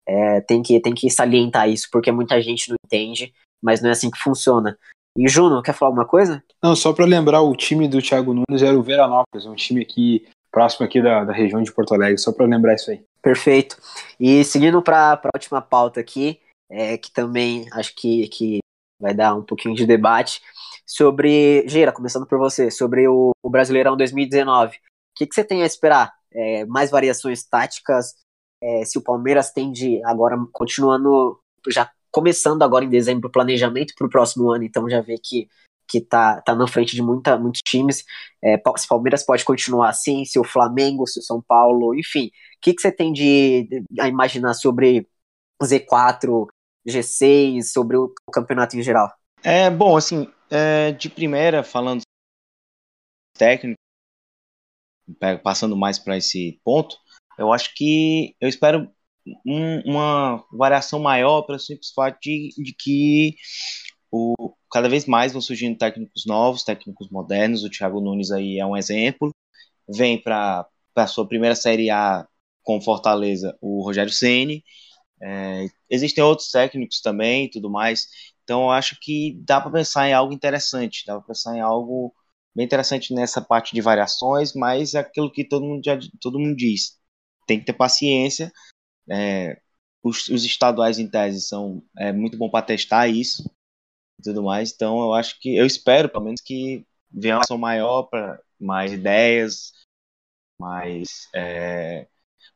é, tem, que, tem que salientar isso, porque muita gente não entende, mas não é assim que funciona. E Juno, quer falar alguma coisa? Não, só para lembrar, o time do Thiago Nunes era o Veranópolis, um time aqui próximo aqui da, da região de Porto Alegre, só para lembrar isso aí. Perfeito. E seguindo para a última pauta aqui, é, que também acho que, que vai dar um pouquinho de debate, sobre, Geira, começando por você, sobre o, o Brasileirão 2019. O que, que você tem a esperar? É, mais variações táticas? É, se o Palmeiras tende agora, continuando, já começando agora em dezembro o planejamento para o próximo ano, então já vê que que tá, tá na frente de muita, muitos times. É, se o Palmeiras pode continuar assim, se o Flamengo, se o São Paulo, enfim. O que, que você tem de, de a imaginar sobre Z4, G6, sobre o, o campeonato em geral? É bom, assim, é, de primeira, falando técnico, passando mais para esse ponto, eu acho que eu espero um, uma variação maior para o simples fato de, de que o, cada vez mais vão surgindo técnicos novos, técnicos modernos. O Thiago Nunes aí é um exemplo. Vem para a sua primeira Série A com Fortaleza o Rogério Ceni. É, existem outros técnicos também, tudo mais. Então eu acho que dá para pensar em algo interessante, dá para pensar em algo bem interessante nessa parte de variações, mas é aquilo que todo mundo já todo mundo diz. Tem que ter paciência. É, os, os, estaduais em tese são é muito bom para testar isso e tudo mais. Então eu acho que eu espero pelo menos que venha uma ação maior para mais ideias, mais é,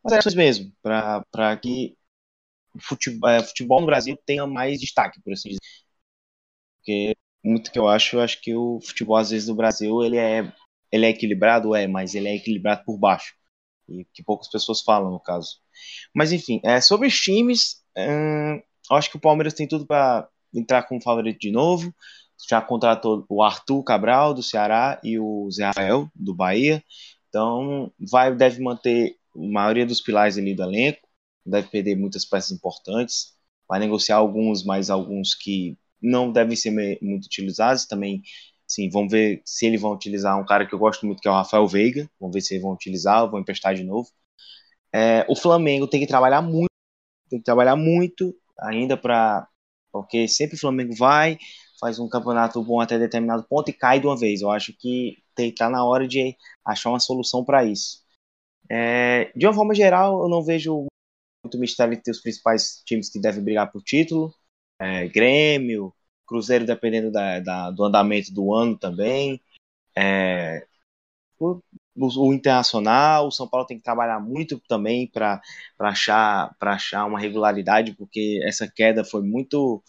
mais ações mesmo, para que futebol, é, futebol no Brasil tenha mais destaque, por assim dizer. Porque muito que eu acho, eu acho que o futebol às vezes no Brasil ele é ele é equilibrado, é, mas ele é equilibrado por baixo. E que poucas pessoas falam no caso. Mas enfim, é, sobre os times, hum, acho que o Palmeiras tem tudo para entrar como favorito de novo. Já contratou o Arthur Cabral, do Ceará, e o Zé Rafael, do Bahia. Então, vai, deve manter a maioria dos pilares ali do elenco. Deve perder muitas peças importantes. Vai negociar alguns, mas alguns que não devem ser muito utilizados. Também, sim, vamos ver se eles vão utilizar um cara que eu gosto muito, que é o Rafael Veiga. Vamos ver se eles vão utilizar vão emprestar de novo. É, o Flamengo tem que trabalhar muito, tem que trabalhar muito ainda para porque sempre o Flamengo vai, faz um campeonato bom até determinado ponto e cai de uma vez. Eu acho que está na hora de achar uma solução para isso. É, de uma forma geral, eu não vejo muito mistério entre os principais times que devem brigar por título. É, Grêmio, Cruzeiro, dependendo da, da, do andamento do ano também. É, o, Internacional, o São Paulo tem que trabalhar muito também para achar, achar uma regularidade, porque essa queda foi muito.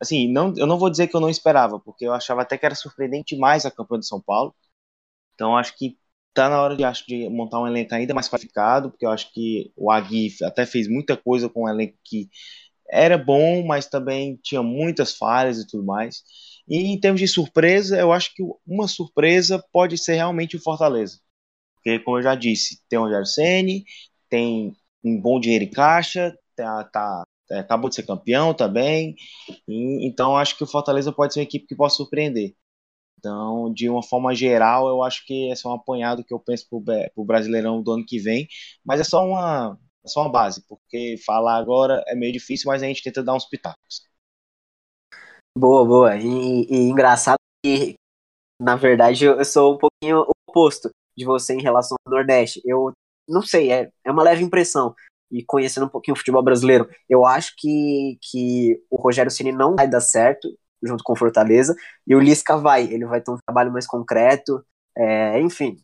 Assim, não, eu não vou dizer que eu não esperava, porque eu achava até que era surpreendente mais a campanha do São Paulo. Então acho que tá na hora de, acho, de montar um elenco ainda mais qualificado, porque eu acho que o Agui até fez muita coisa com um elenco que era bom, mas também tinha muitas falhas e tudo mais. E em termos de surpresa, eu acho que uma surpresa pode ser realmente o Fortaleza. Porque, como eu já disse, tem o Rogério Senni, tem um bom dinheiro em caixa, tá, tá, é, acabou de ser campeão também. E, então, acho que o Fortaleza pode ser uma equipe que possa surpreender. Então, de uma forma geral, eu acho que esse é um apanhado que eu penso para o Brasileirão do ano que vem. Mas é só uma, é só uma base, porque falar agora é meio difícil, mas a gente tenta dar uns pitacos. Boa, boa. E, e engraçado que, na verdade, eu sou um pouquinho oposto de você em relação ao Nordeste. Eu não sei, é, é uma leve impressão. E conhecendo um pouquinho o futebol brasileiro, eu acho que, que o Rogério Ceni não vai dar certo junto com o Fortaleza, e o Lisca vai, ele vai ter um trabalho mais concreto, é, enfim,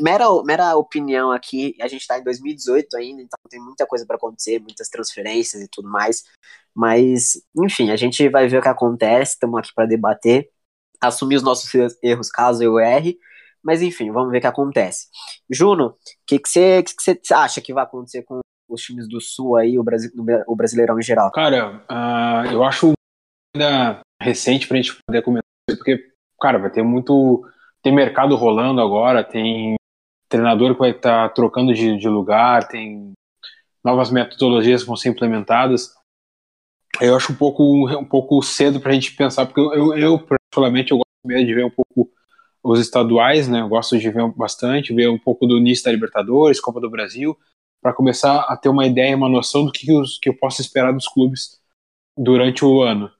mera, mera opinião aqui, a gente está em 2018 ainda, então tem muita coisa para acontecer, muitas transferências e tudo mais, mas, enfim, a gente vai ver o que acontece, estamos aqui para debater, assumir os nossos erros caso eu erre. Mas enfim, vamos ver o que acontece. Juno, o que, que, você, que, que você acha que vai acontecer com os times do Sul aí, o, Brasil, o Brasileirão em geral? Cara, uh, eu acho ainda recente pra gente poder comentar, porque, cara, vai ter muito. Tem mercado rolando agora, tem treinador que vai estar tá trocando de, de lugar, tem novas metodologias que vão ser implementadas. Eu acho um pouco, um pouco cedo para a gente pensar, porque eu, eu, particularmente, eu gosto mesmo de ver um pouco os estaduais, né? Eu gosto de ver bastante, ver um pouco do início da Libertadores, Copa do Brasil, para começar a ter uma ideia, uma noção do que, que eu posso esperar dos clubes durante o ano.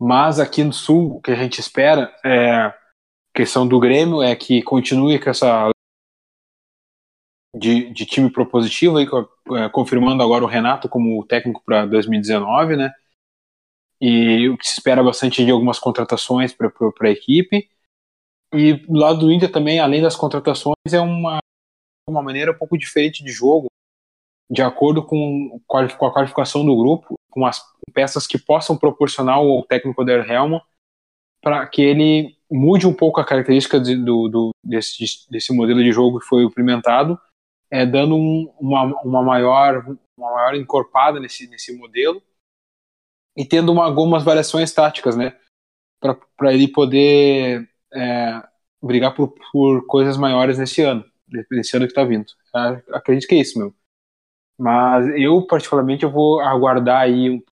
Mas aqui no Sul, o que a gente espera é questão do Grêmio é que continue com essa de, de time propositivo, aí, é, confirmando agora o Renato como técnico para 2019, né? E o que se espera bastante de algumas contratações para a equipe. E do lado do Inter também, além das contratações, é uma, uma maneira um pouco diferente de jogo, de acordo com, com a qualificação do grupo, com as peças que possam proporcionar ao técnico der Helma para que ele mude um pouco a característica de, do, do, desse, desse modelo de jogo que foi implementado, é, dando um, uma, uma, maior, uma maior encorpada nesse, nesse modelo e tendo uma, algumas variações táticas, né? Para ele poder é, brigar por, por coisas maiores nesse ano, nesse ano que está vindo. É, acredito que é isso, meu. Mas eu, particularmente, eu vou aguardar aí um,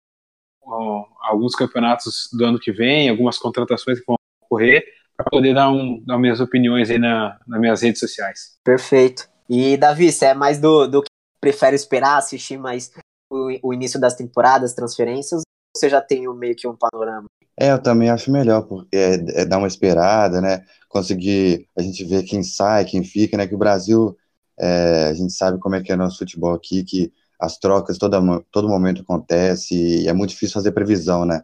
um, alguns campeonatos do ano que vem, algumas contratações que vão ocorrer, para poder dar, um, dar minhas opiniões aí na, nas minhas redes sociais. Perfeito. E, Davi, você é mais do, do que prefere esperar, assistir mais o, o início das temporadas, transferências, ou você já tem um, meio que um panorama? É, eu também acho melhor, porque é, é dar uma esperada, né? Conseguir a gente ver quem sai, quem fica, né? Que o Brasil, é, a gente sabe como é que é nosso futebol aqui, que as trocas todo momento acontece e é muito difícil fazer previsão, né?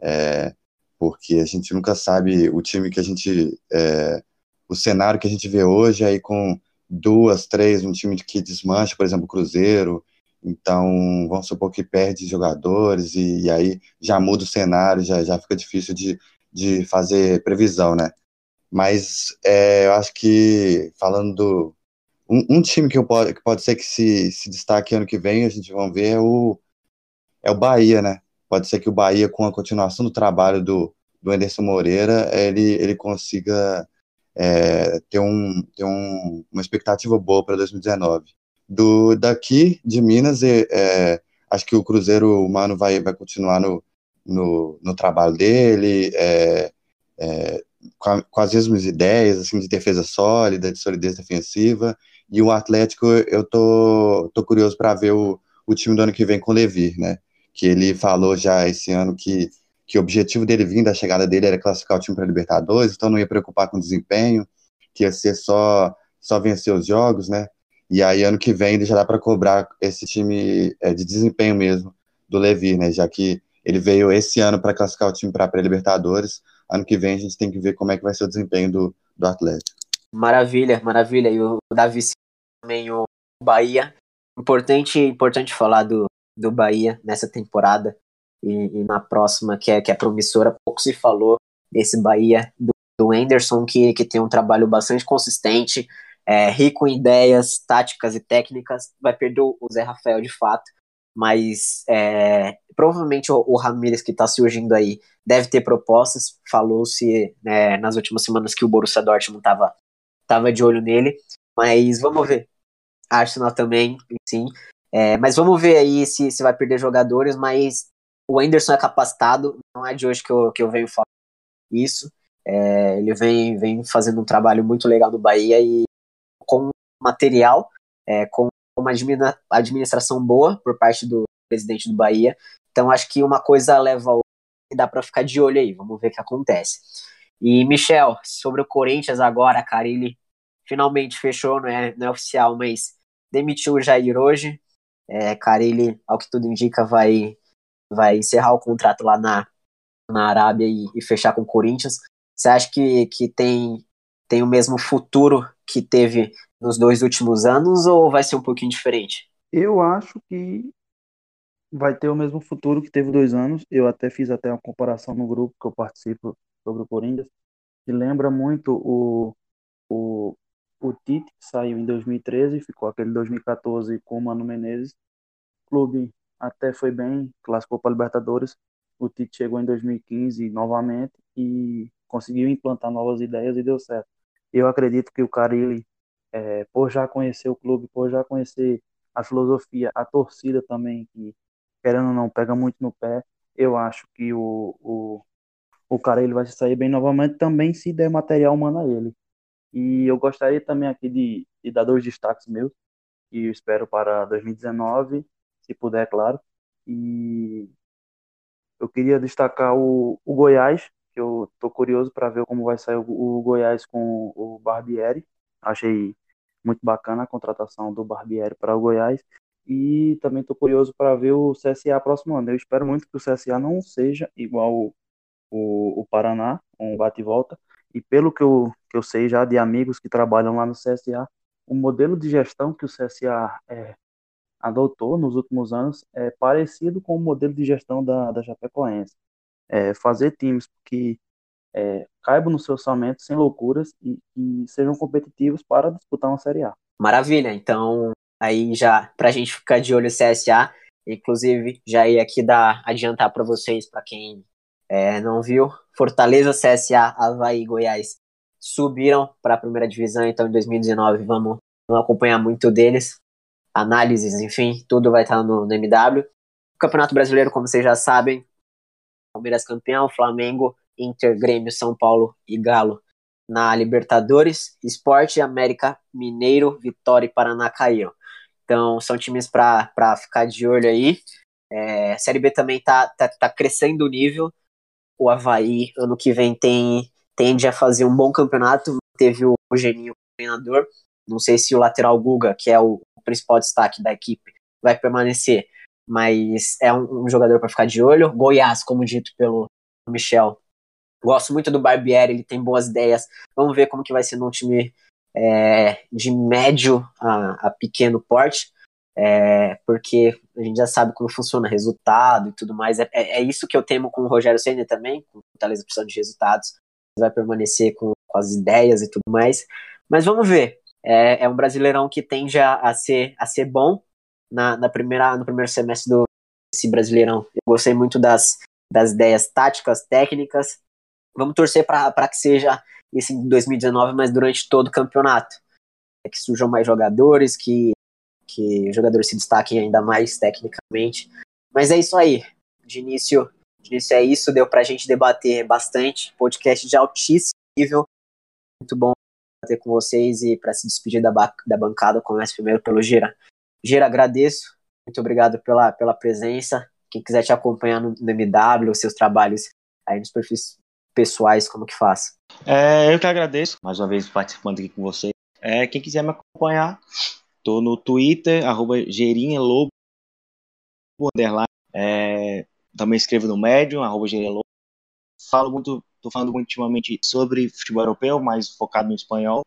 É, porque a gente nunca sabe o time que a gente. É, o cenário que a gente vê hoje, aí com duas, três, um time que desmancha, por exemplo, o Cruzeiro, então, vamos supor que perde jogadores e, e, aí já muda o cenário, já, já fica difícil de, de fazer previsão, né? Mas é, eu acho que, falando do. Um, um time que, eu pode, que pode ser que se, se destaque ano que vem, a gente vai ver, é o, é o Bahia, né? Pode ser que o Bahia, com a continuação do trabalho do, do Anderson Moreira, ele, ele consiga é, ter, um, ter um, uma expectativa boa para 2019 do daqui de Minas, é, é, acho que o Cruzeiro Humano vai, vai continuar no, no, no trabalho dele, é, é, com, a, com, as mesmas ideias, assim, de defesa sólida, de solidez defensiva, e o Atlético, eu tô, tô curioso para ver o, o time do ano que vem com o Levi, né, que ele falou já esse ano que, que o objetivo dele vindo, da chegada dele era classificar o time para Libertadores, então não ia preocupar com o desempenho, que ia ser só, só vencer os jogos, né, e aí, ano que vem, já dá para cobrar esse time é, de desempenho mesmo do Levi, né? Já que ele veio esse ano para classificar o time para a pré-Libertadores. Ano que vem a gente tem que ver como é que vai ser o desempenho do, do Atlético. Maravilha, maravilha. E o Davi também, o Bahia. Importante, importante falar do, do Bahia nessa temporada e, e, na próxima, que é, que é promissora. Pouco se falou desse Bahia do, do Anderson, que, que tem um trabalho bastante consistente é, rico em ideias, táticas e técnicas, vai perder o Zé Rafael de fato, mas é, provavelmente o, o Ramires que está surgindo aí deve ter propostas, falou-se né, nas últimas semanas que o Borussia Dortmund estava tava de olho nele, mas vamos ver. Arsenal também, sim, é, mas vamos ver aí se, se vai perder jogadores, mas o Anderson é capacitado, não é de hoje que eu, que eu venho falar isso, é, ele vem, vem fazendo um trabalho muito legal no Bahia e com material, é, com uma administração boa por parte do presidente do Bahia. Então acho que uma coisa leva a outra e dá para ficar de olho aí. Vamos ver o que acontece. E Michel, sobre o Corinthians agora, a Carilli finalmente fechou, não é, não é oficial, mas demitiu o Jair hoje. É, Carilli, ao que tudo indica, vai, vai encerrar o contrato lá na, na Arábia e, e fechar com o Corinthians. Você acha que, que tem, tem o mesmo futuro que teve nos dois últimos anos ou vai ser um pouquinho diferente? Eu acho que vai ter o mesmo futuro que teve dois anos. Eu até fiz até uma comparação no grupo que eu participo sobre o Corinthians. que lembra muito o, o, o Tite, que saiu em 2013, ficou aquele 2014 com o Mano Menezes. O clube até foi bem, classificou para Libertadores. O Tite chegou em 2015 novamente e conseguiu implantar novas ideias e deu certo. Eu acredito que o Carilli, é, por já conhecer o clube, por já conhecer a filosofia, a torcida também, que querendo ou não, pega muito no pé, eu acho que o, o, o cara ele vai se sair bem novamente também se der material humano a ele. E eu gostaria também aqui de, de dar dois destaques meus, que eu espero para 2019, se puder, claro. E eu queria destacar o, o Goiás, que eu tô curioso para ver como vai sair o, o, Goiás com o Barbieri. Achei muito bacana a contratação do Barbieri para o Goiás. E também estou curioso para ver o CSA próximo ano. Eu espero muito que o CSA não seja igual o, o, o Paraná, um bate e volta. E pelo que eu, que eu sei já de amigos que trabalham lá no CSA, o modelo de gestão que o CSA é, adotou nos últimos anos é parecido com o modelo de gestão da, da Chapecoense. É fazer times que é, caibam no seu orçamento sem loucuras e, e sejam competitivos para disputar uma Série A. Maravilha, então aí já para a gente ficar de olho no CSA, inclusive já ia aqui dar adiantar para vocês, para quem é, não viu, Fortaleza, CSA, Havaí e Goiás subiram para a primeira divisão, então em 2019 vamos, vamos acompanhar muito deles, análises, enfim, tudo vai estar no, no MW. O Campeonato Brasileiro, como vocês já sabem, Palmeiras campeão, Flamengo, Inter, Grêmio, São Paulo e Galo na Libertadores, Esporte, América, Mineiro, Vitória e Paraná caíram. Então são times para ficar de olho aí. É, a Série B também tá, tá, tá crescendo o nível. O Havaí, ano que vem, tem, tende a fazer um bom campeonato. Teve o Geninho treinador. Não sei se o lateral Guga, que é o principal destaque da equipe, vai permanecer. Mas é um, um jogador para ficar de olho. Goiás, como dito pelo Michel, Gosto muito do Barbieri, ele tem boas ideias. Vamos ver como que vai ser num time é, de médio a, a pequeno porte, é, porque a gente já sabe como funciona resultado e tudo mais. É, é, é isso que eu temo com o Rogério Senna também, com Fortaleza precisando de resultados. Vai permanecer com, com, as ideias e tudo mais. Mas vamos ver. É, é um brasileirão que tende a, a, ser, a ser bom na, na primeira, no primeiro semestre do esse brasileirão. Eu gostei muito das, das ideias táticas, técnicas, Vamos torcer para que seja esse em 2019, mas durante todo o campeonato. É que surjam mais jogadores, que, que jogadores se destaquem ainda mais tecnicamente. Mas é isso aí. De início, de início é isso. Deu para a gente debater bastante. Podcast de altíssimo nível. Muito bom debater com vocês e para se despedir da, da bancada, começo primeiro pelo Gira. Gira, agradeço. Muito obrigado pela, pela presença. Quem quiser te acompanhar no, no MW, seus trabalhos aí nos perfis pessoais, como que faz? É, eu que agradeço, mais uma vez participando aqui com vocês. É, quem quiser me acompanhar, tô no Twitter, arroba gerinhelobo, underline, é, também escrevo no Medium, arroba gerinhelobo. Falo muito, tô falando muito ultimamente sobre futebol europeu, mais focado no espanhol.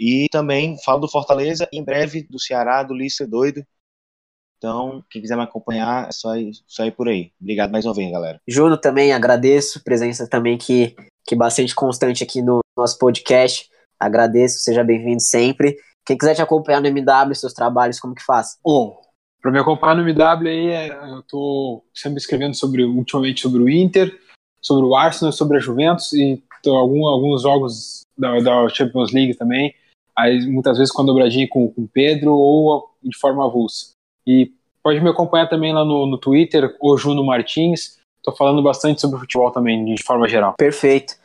E também falo do Fortaleza, em breve do Ceará, do Lícer Doido, então, quem quiser me acompanhar, é só ir, só ir por aí. Obrigado mais uma vez, galera. Júlio, também agradeço, presença também que, que bastante constante aqui no nosso podcast. Agradeço, seja bem-vindo sempre. Quem quiser te acompanhar no MW, seus trabalhos, como que faz? Bom, para me acompanhar no MW aí, é, eu tô sempre escrevendo sobre, ultimamente sobre o Inter, sobre o Arsenal, sobre a Juventus e algum, alguns jogos da, da Champions League também. Aí, muitas vezes com a dobradinha com o Pedro ou de forma avulsa. E pode me acompanhar também lá no, no Twitter, o Juno Martins. Estou falando bastante sobre futebol também, de forma geral. Perfeito.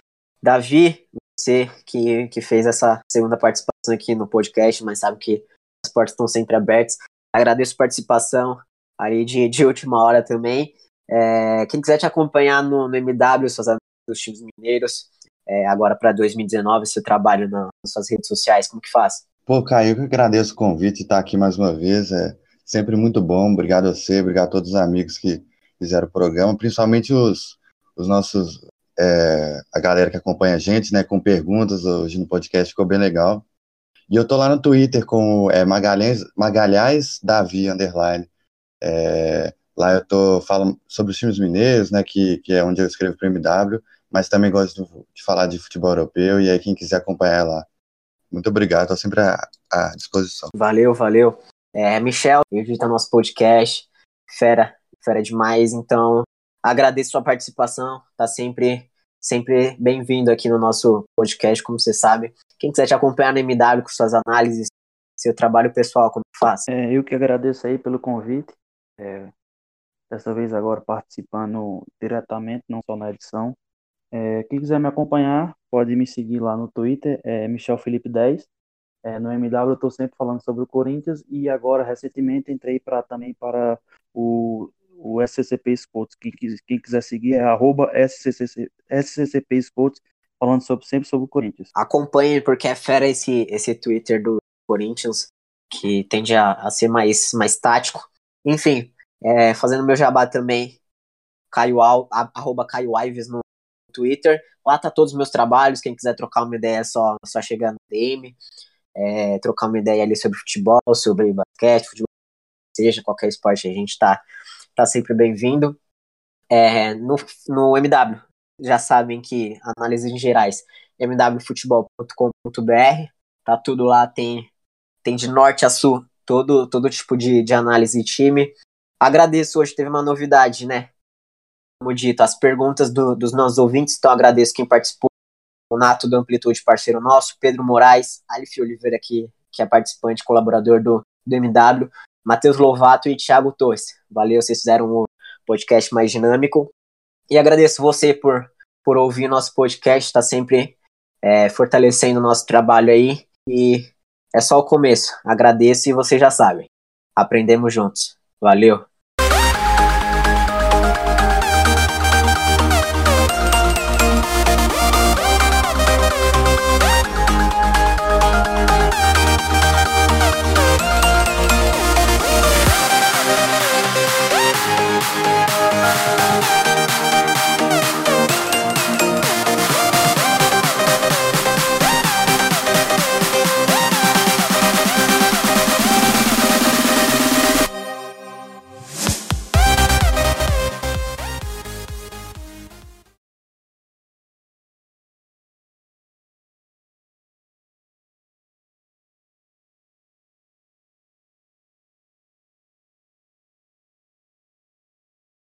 Davi, você que, que fez essa segunda participação aqui no podcast, mas sabe que as portas estão sempre abertas. Agradeço a participação aí de, de última hora também. É, quem quiser te acompanhar no, no MW, suas dos times mineiros, é, agora para 2019, seu trabalho nas suas redes sociais, como que faz? Pô, Caio, eu que agradeço o convite estar aqui mais uma vez. É, Sempre muito bom. Obrigado a você, obrigado a todos os amigos que fizeram o programa, principalmente os, os nossos, é, a galera que acompanha a gente, né, com perguntas hoje no podcast, ficou bem legal. E eu tô lá no Twitter com é, Magalhães, Magalhães Davi, underline. É, lá eu tô falando sobre os filmes mineiros, né, que, que é onde eu escrevo para MW, mas também gosto de falar de futebol europeu, e aí quem quiser acompanhar lá. Muito obrigado, estou sempre à, à, disposição. Valeu, valeu. É, Michel, edita nosso podcast, fera, fera demais, então agradeço sua participação, tá sempre sempre bem-vindo aqui no nosso podcast, como você sabe. Quem quiser te acompanhar no MW com suas análises, seu trabalho pessoal, como faz? É, eu que agradeço aí pelo convite. É, dessa vez agora participando diretamente, não só na edição. É, quem quiser me acompanhar, pode me seguir lá no Twitter, é Michel Felipe 10. É, no MW eu estou sempre falando sobre o Corinthians e agora recentemente entrei para também para o, o SCCP Sports. Quem, quem quiser seguir é arroba SCCP, SCCP Sports, falando sobre, sempre sobre o Corinthians. Acompanhe porque é fera esse, esse Twitter do Corinthians, que tende a, a ser mais, mais tático. Enfim, é, fazendo meu jabá também, Caio arroba Caio Alves no Twitter. Lá tá todos os meus trabalhos, quem quiser trocar uma ideia é só, só chegar no DM, é, trocar uma ideia ali sobre futebol, sobre basquete, futebol, seja qualquer esporte, a gente tá, tá sempre bem-vindo. É, no, no MW, já sabem que análises em gerais, mwfutebol.com.br, tá tudo lá, tem, tem de norte a sul todo, todo tipo de, de análise de time. Agradeço, hoje teve uma novidade, né? Como dito, as perguntas do, dos nossos ouvintes, então agradeço quem participou. O Nato do Amplitude, parceiro nosso, Pedro Moraes, Alif Oliveira, que, que é participante, colaborador do, do MW, Matheus Lovato e Thiago Torres. Valeu, vocês fizeram um podcast mais dinâmico. E agradeço você por, por ouvir nosso podcast, está sempre é, fortalecendo o nosso trabalho aí. E é só o começo. Agradeço e vocês já sabem. Aprendemos juntos. Valeu!